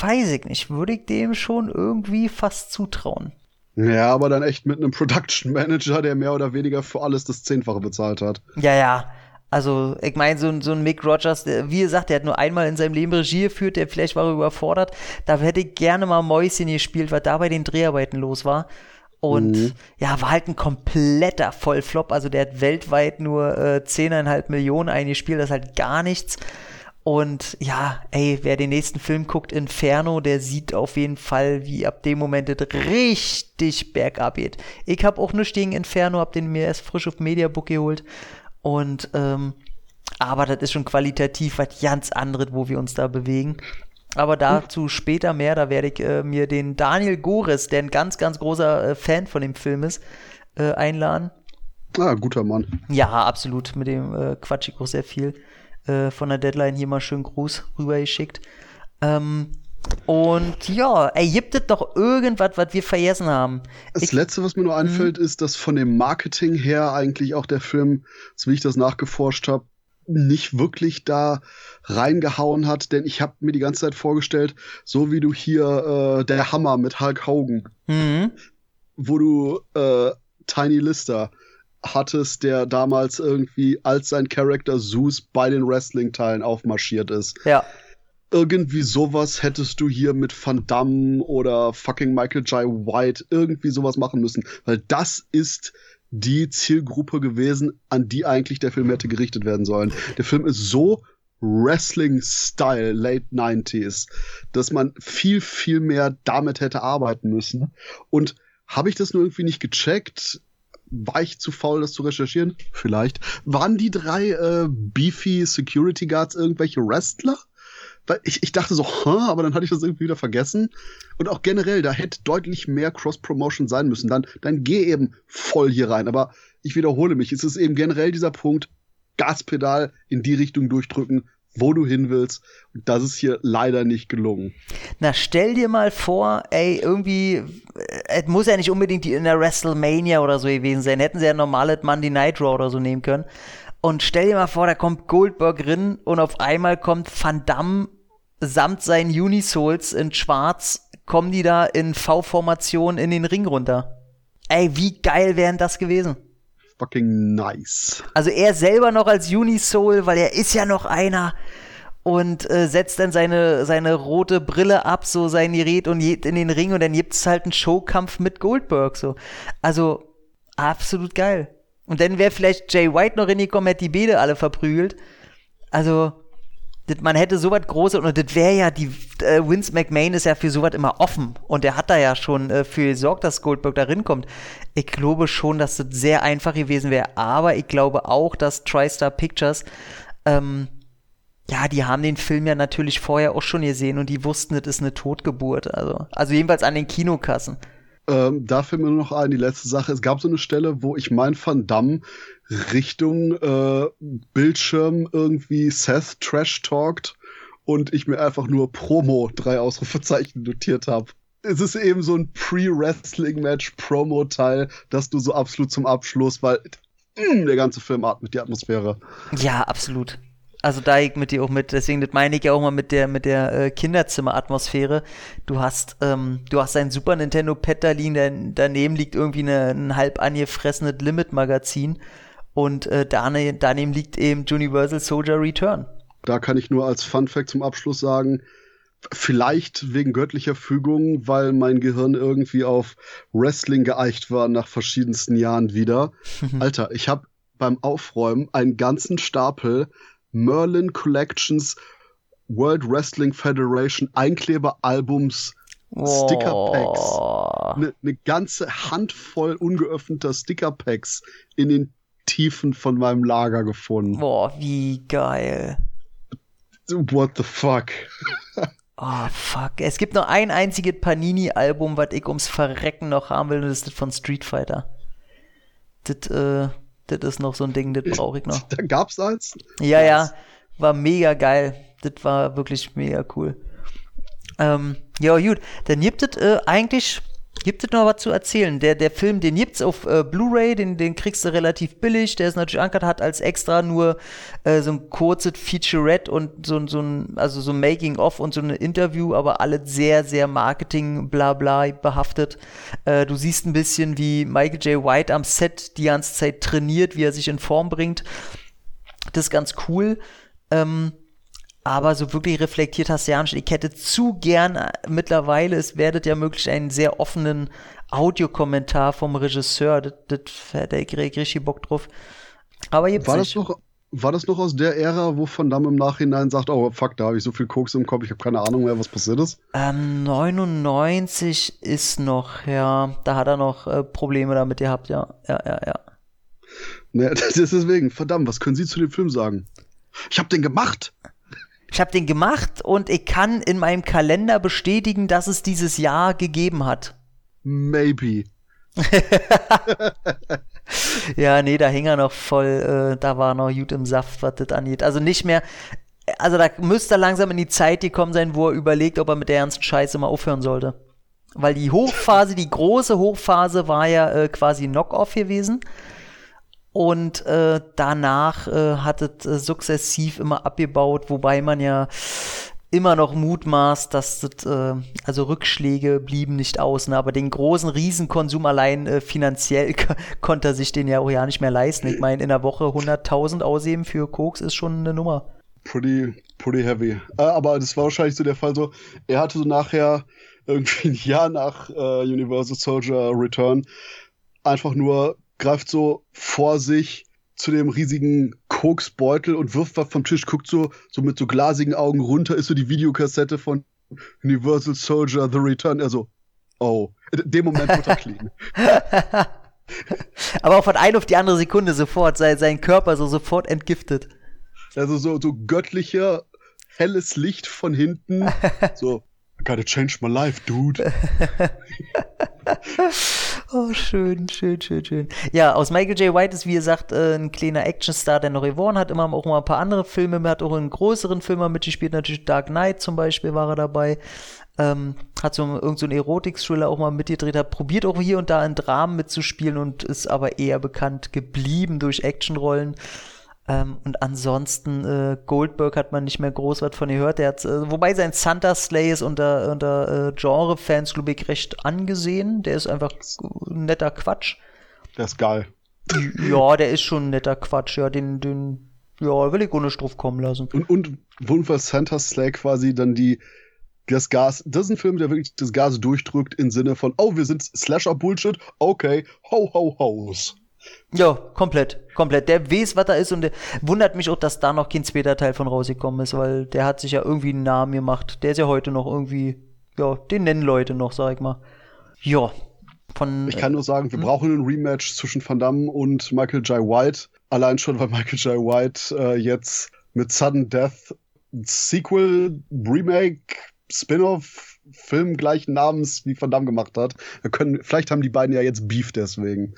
Weiß ich nicht. Würde ich dem schon irgendwie fast zutrauen. Ja, aber dann echt mit einem Production Manager, der mehr oder weniger für alles das Zehnfache bezahlt hat. Ja, ja. Also, ich meine, so, so ein Mick Rogers, der, wie gesagt, der hat nur einmal in seinem Leben Regie geführt, der vielleicht war überfordert. Da hätte ich gerne mal Mäuschen gespielt, was da bei den Dreharbeiten los war. Und mhm. ja, war halt ein kompletter Vollflop. Also der hat weltweit nur äh, 10,5 Millionen eingespielt, das ist halt gar nichts. Und ja, ey, wer den nächsten Film guckt, Inferno, der sieht auf jeden Fall, wie ab dem Moment das richtig bergab geht. Ich hab auch nichts gegen Inferno, hab den mir erst frisch auf Mediabook geholt. Und ähm, aber das ist schon qualitativ was ganz anderes, wo wir uns da bewegen. Aber dazu später mehr, da werde ich äh, mir den Daniel Gores, der ein ganz, ganz großer äh, Fan von dem Film ist, äh, einladen. Ah, guter Mann. Ja, absolut. Mit dem äh, quatsch ich auch sehr viel. Äh, von der Deadline hier mal schön Gruß rübergeschickt. Ähm, und ja, ey, gibt es doch irgendwas, was wir vergessen haben? Das ich, Letzte, was mir nur einfällt, ist, dass von dem Marketing her eigentlich auch der Film, so wie ich das nachgeforscht habe, nicht wirklich da reingehauen hat, denn ich habe mir die ganze Zeit vorgestellt, so wie du hier äh, der Hammer mit Hulk Hogan, mhm. wo du äh, Tiny Lister hattest, der damals irgendwie als sein Charakter Zeus bei den Wrestling-Teilen aufmarschiert ist. Ja. Irgendwie sowas hättest du hier mit Van Damme oder fucking Michael J. White irgendwie sowas machen müssen, weil das ist die Zielgruppe gewesen, an die eigentlich der Film hätte gerichtet werden sollen. Der Film ist so Wrestling-Style, late 90s, dass man viel, viel mehr damit hätte arbeiten müssen. Und habe ich das nur irgendwie nicht gecheckt? War ich zu faul, das zu recherchieren? Vielleicht. Waren die drei äh, beefy Security Guards irgendwelche Wrestler? Weil ich, ich dachte so, huh, aber dann hatte ich das irgendwie wieder vergessen. Und auch generell, da hätte deutlich mehr Cross-Promotion sein müssen. Dann, dann geh eben voll hier rein. Aber ich wiederhole mich, es ist eben generell dieser Punkt, Gaspedal in die Richtung durchdrücken, wo du hin willst. Und das ist hier leider nicht gelungen. Na, stell dir mal vor, ey, irgendwie, äh, es muss ja nicht unbedingt in der WrestleMania oder so gewesen sein. Hätten sie ja normales Monday Night Raw oder so nehmen können. Und stell dir mal vor, da kommt Goldberg rin und auf einmal kommt Van Damme samt seinen Unisouls in schwarz, kommen die da in V-Formation in den Ring runter. Ey, wie geil wären das gewesen? Fucking nice. Also er selber noch als Unisoul, weil er ist ja noch einer und äh, setzt dann seine, seine rote Brille ab, so sein Gerät und geht in den Ring und dann gibt's halt einen Showkampf mit Goldberg, so. Also, absolut geil. Und dann wäre vielleicht Jay White noch reingekommen, hätte die Bede alle verprügelt. Also, das, man hätte sowas Großes, und das wäre ja, die äh, Vince McMahon ist ja für sowas immer offen. Und der hat da ja schon äh, für gesorgt, dass Goldberg da rinkommt. Ich glaube schon, dass das sehr einfach gewesen wäre. Aber ich glaube auch, dass TriStar Pictures, ähm, ja, die haben den Film ja natürlich vorher auch schon gesehen und die wussten, das ist eine Totgeburt. Also, also jedenfalls an den Kinokassen. Ähm, da fällt mir nur noch ein, die letzte Sache. Es gab so eine Stelle, wo ich mein Van Damme Richtung äh, Bildschirm irgendwie Seth trash talkt und ich mir einfach nur Promo drei Ausrufezeichen notiert habe. Es ist eben so ein Pre-Wrestling-Match-Promo-Teil, dass du so absolut zum Abschluss, weil mh, mm, der ganze Film atmet die Atmosphäre. Ja, absolut. Also da ich mit dir auch mit, deswegen das meine ich ja auch mal mit der mit der äh, Kinderzimmer-Atmosphäre. Du hast ähm, du hast ein Super Nintendo Pad da liegen, daneben liegt irgendwie eine, ein halb angefressenes Limit-Magazin und äh, daneben, daneben liegt eben Universal Soldier Return. Da kann ich nur als Fun Fact zum Abschluss sagen, vielleicht wegen göttlicher Fügung, weil mein Gehirn irgendwie auf Wrestling geeicht war nach verschiedensten Jahren wieder. Alter, ich habe beim Aufräumen einen ganzen Stapel Merlin Collections World Wrestling Federation Einkleber-Albums Oh. Sticker-Packs. Eine ne ganze Handvoll ungeöffneter Sticker-Packs in den Tiefen von meinem Lager gefunden. Boah, wie geil. What the fuck? Oh, fuck. Es gibt nur ein einziges Panini-Album, was ich ums Verrecken noch haben will, und das ist das von Street Fighter. Das, äh, das ist noch so ein Ding, das brauche ich noch. Da gab's eins? Ja, ja, war mega geil. Das war wirklich mega cool. Ähm, ja, gut. Dann gibt es äh, eigentlich gibt es noch was zu erzählen. Der, der Film, den gibt's auf äh, Blu-ray, den, den kriegst du relativ billig. Der ist natürlich ankert, hat als extra nur äh, so ein kurzes Featurette und so, so ein, also so ein Making-of und so ein Interview, aber alles sehr, sehr Marketing, bla bla behaftet. Äh, du siehst ein bisschen, wie Michael J. White am Set die ganze Zeit trainiert, wie er sich in Form bringt. Das ist ganz cool. Ähm, aber so wirklich reflektiert hast du ja nicht. Ich hätte zu gern äh, mittlerweile, es werdet ja möglich einen sehr offenen Audiokommentar vom Regisseur. Das, das hätte ich richtig Bock drauf. Aber gibt's War das noch, war das noch aus der Ära, wo Van Damme im Nachhinein sagt, oh fuck, da habe ich so viel Koks im Kopf, ich habe keine Ahnung mehr, was passiert ist? Ähm, 99 ist noch, ja, da hat er noch äh, Probleme damit gehabt, ja. Ja, ja, ja. Ne, das ist deswegen, verdammt, was können Sie zu dem Film sagen? Ich habe den gemacht! Ich habe den gemacht und ich kann in meinem Kalender bestätigen, dass es dieses Jahr gegeben hat. Maybe. Ja, nee, da hing er noch voll, äh, da war noch gut im Saft, was das angeht. Also nicht mehr, also da müsste er langsam in die Zeit gekommen sein, wo er überlegt, ob er mit der ernsten Scheiße mal aufhören sollte. Weil die Hochphase, die große Hochphase war ja äh, quasi Knock-Off gewesen. Und äh, danach äh, hat es äh, sukzessiv immer abgebaut, wobei man ja immer noch mutmaßt, dass das, äh, also Rückschläge blieben nicht aus, ne? aber den großen Riesenkonsum allein äh, finanziell konnte er sich den ja auch ja nicht mehr leisten. Ich meine, in der Woche 100.000 ausheben für Koks ist schon eine Nummer. Pretty, pretty heavy. Äh, aber das war wahrscheinlich so der Fall so, er hatte so nachher irgendwie ein Jahr nach äh, Universal Soldier Return einfach nur greift so vor sich zu dem riesigen Koksbeutel und wirft was vom Tisch, guckt so, so mit so glasigen Augen runter, ist so die Videokassette von Universal Soldier The Return. Also, oh, in dem Moment wird er clean. Aber auch von ein auf die andere Sekunde sofort, sein, sein Körper so sofort entgiftet. Also so, so göttlicher, helles Licht von hinten. So, I gotta change my life, dude. Oh, schön, schön, schön, schön. Ja, aus Michael J. White ist, wie gesagt, äh, ein kleiner Actionstar, der noch gewonnen hat. Immer auch mal ein paar andere Filme. Er hat auch in größeren Filmen mitgespielt. Natürlich Dark Knight zum Beispiel war er dabei. Ähm, hat so irgendeinen so Erotik-Thriller auch mal mitgedreht. Hat probiert auch hier und da in Dramen mitzuspielen und ist aber eher bekannt geblieben durch Actionrollen. Ähm, und ansonsten, äh, Goldberg hat man nicht mehr groß was von gehört. Der hat, äh, wobei sein Santa Slay ist unter, unter äh, Genre-Fans, glaube ich, recht angesehen. Der ist einfach netter Quatsch. Der ist geil. Ja, der ist schon netter Quatsch. Ja, den, den, ja, will ich ohne Struff kommen lassen. Und, und Wunderful Santa Slay quasi dann die, das Gas, das ist ein Film, der wirklich das Gas durchdrückt im Sinne von, oh, wir sind Slasher-Bullshit, okay, ho, ho, ho's. Ja, komplett, komplett. Der weiß, was da ist und der wundert mich auch, dass da noch kein zweiter Teil von rausgekommen ist, weil der hat sich ja irgendwie einen Namen gemacht. Der ist ja heute noch irgendwie, ja, den nennen Leute noch, sag ich mal. Ja, von. Ich kann nur sagen, wir brauchen ein Rematch zwischen Van Damme und Michael J. White. Allein schon, weil Michael J. White äh, jetzt mit Sudden Death Sequel, Remake, Spin-off, Film gleichen Namens wie Van Damme gemacht hat. Wir können, vielleicht haben die beiden ja jetzt Beef deswegen.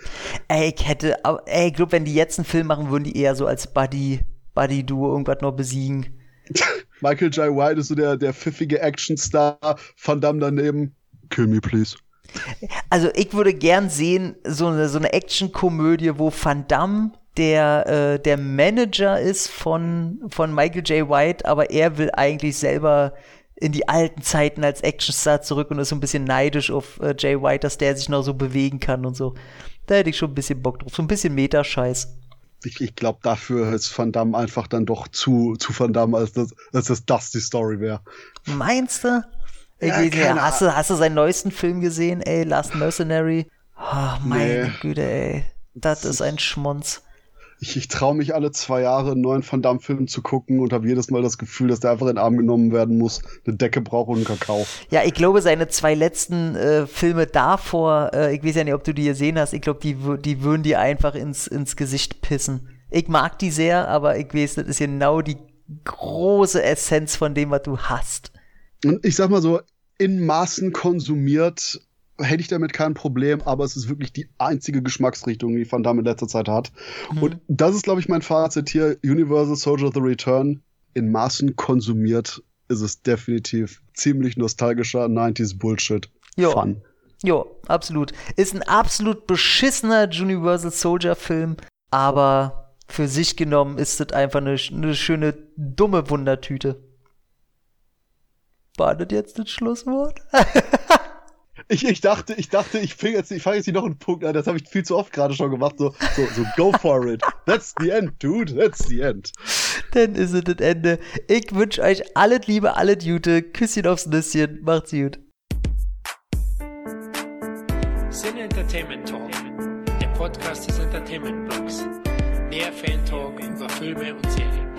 Ey, ich hätte, ey, ich glaube, wenn die jetzt einen Film machen, würden die eher so als Buddy, Buddy-Duo irgendwas noch besiegen. Michael J. White ist so der, der pfiffige Actionstar, Van Damme daneben. Kill me, please. Also ich würde gern sehen, so eine, so eine Action-Komödie, wo Van Damme der, äh, der Manager ist von, von Michael J. White, aber er will eigentlich selber in die alten Zeiten als Actionstar zurück und ist so ein bisschen neidisch auf äh, Jay White, dass der sich noch so bewegen kann und so. Da hätte ich schon ein bisschen Bock drauf. So ein bisschen Metascheiß. Ich, ich glaube, dafür ist Van Damme einfach dann doch zu, zu Van Damme, als das, als das, das die Story wäre. Meinst du? Ja, Irgendwie, keine hast, du hast du seinen neuesten Film gesehen, ey? Last Mercenary? Oh, meine Nee. Güte, ey. Das ist ein Schmonz. Ich, ich traue mich alle zwei Jahre einen neuen Van Damme-Film zu gucken und habe jedes Mal das Gefühl, dass der einfach in den Arm genommen werden muss, eine Decke braucht und einen Kakao. Ja, ich glaube, seine zwei letzten äh, Filme davor, äh, ich weiß ja nicht, ob du die gesehen hast, ich glaube, die, die würden dir einfach ins, ins Gesicht pissen. Ich mag die sehr, aber ich weiß, das ist genau die große Essenz von dem, was du hast. Und ich sag mal so, in Maßen konsumiert hätte ich damit kein Problem, aber es ist wirklich die einzige Geschmacksrichtung, die Van Damme in letzter Zeit hat. Und das ist, glaube ich, mein Fazit hier. Universal Soldier The Return. In Maßen konsumiert ist es definitiv ziemlich nostalgischer 90s Bullshit. Jo. Fun. Jo, absolut. Ist ein absolut beschissener Universal Soldier Film, aber für sich genommen ist es einfach eine, eine schöne, dumme Wundertüte. War das jetzt das Schlusswort? Ich, ich dachte, ich dachte, ich fange jetzt, ich fange jetzt hier noch einen Punkt an. Das habe ich viel zu oft gerade schon gemacht. So, so, so, go for it. That's the end, dude. That's the end. Dann ist es das Ende. Ich wünsche euch alles Liebe, alles Gute. Küsschen aufs Nüsschen. Macht's gut. Sin Entertainment Talk, der Podcast des Entertainment Blogs. Mehr Fan Talk über Filme und Serien.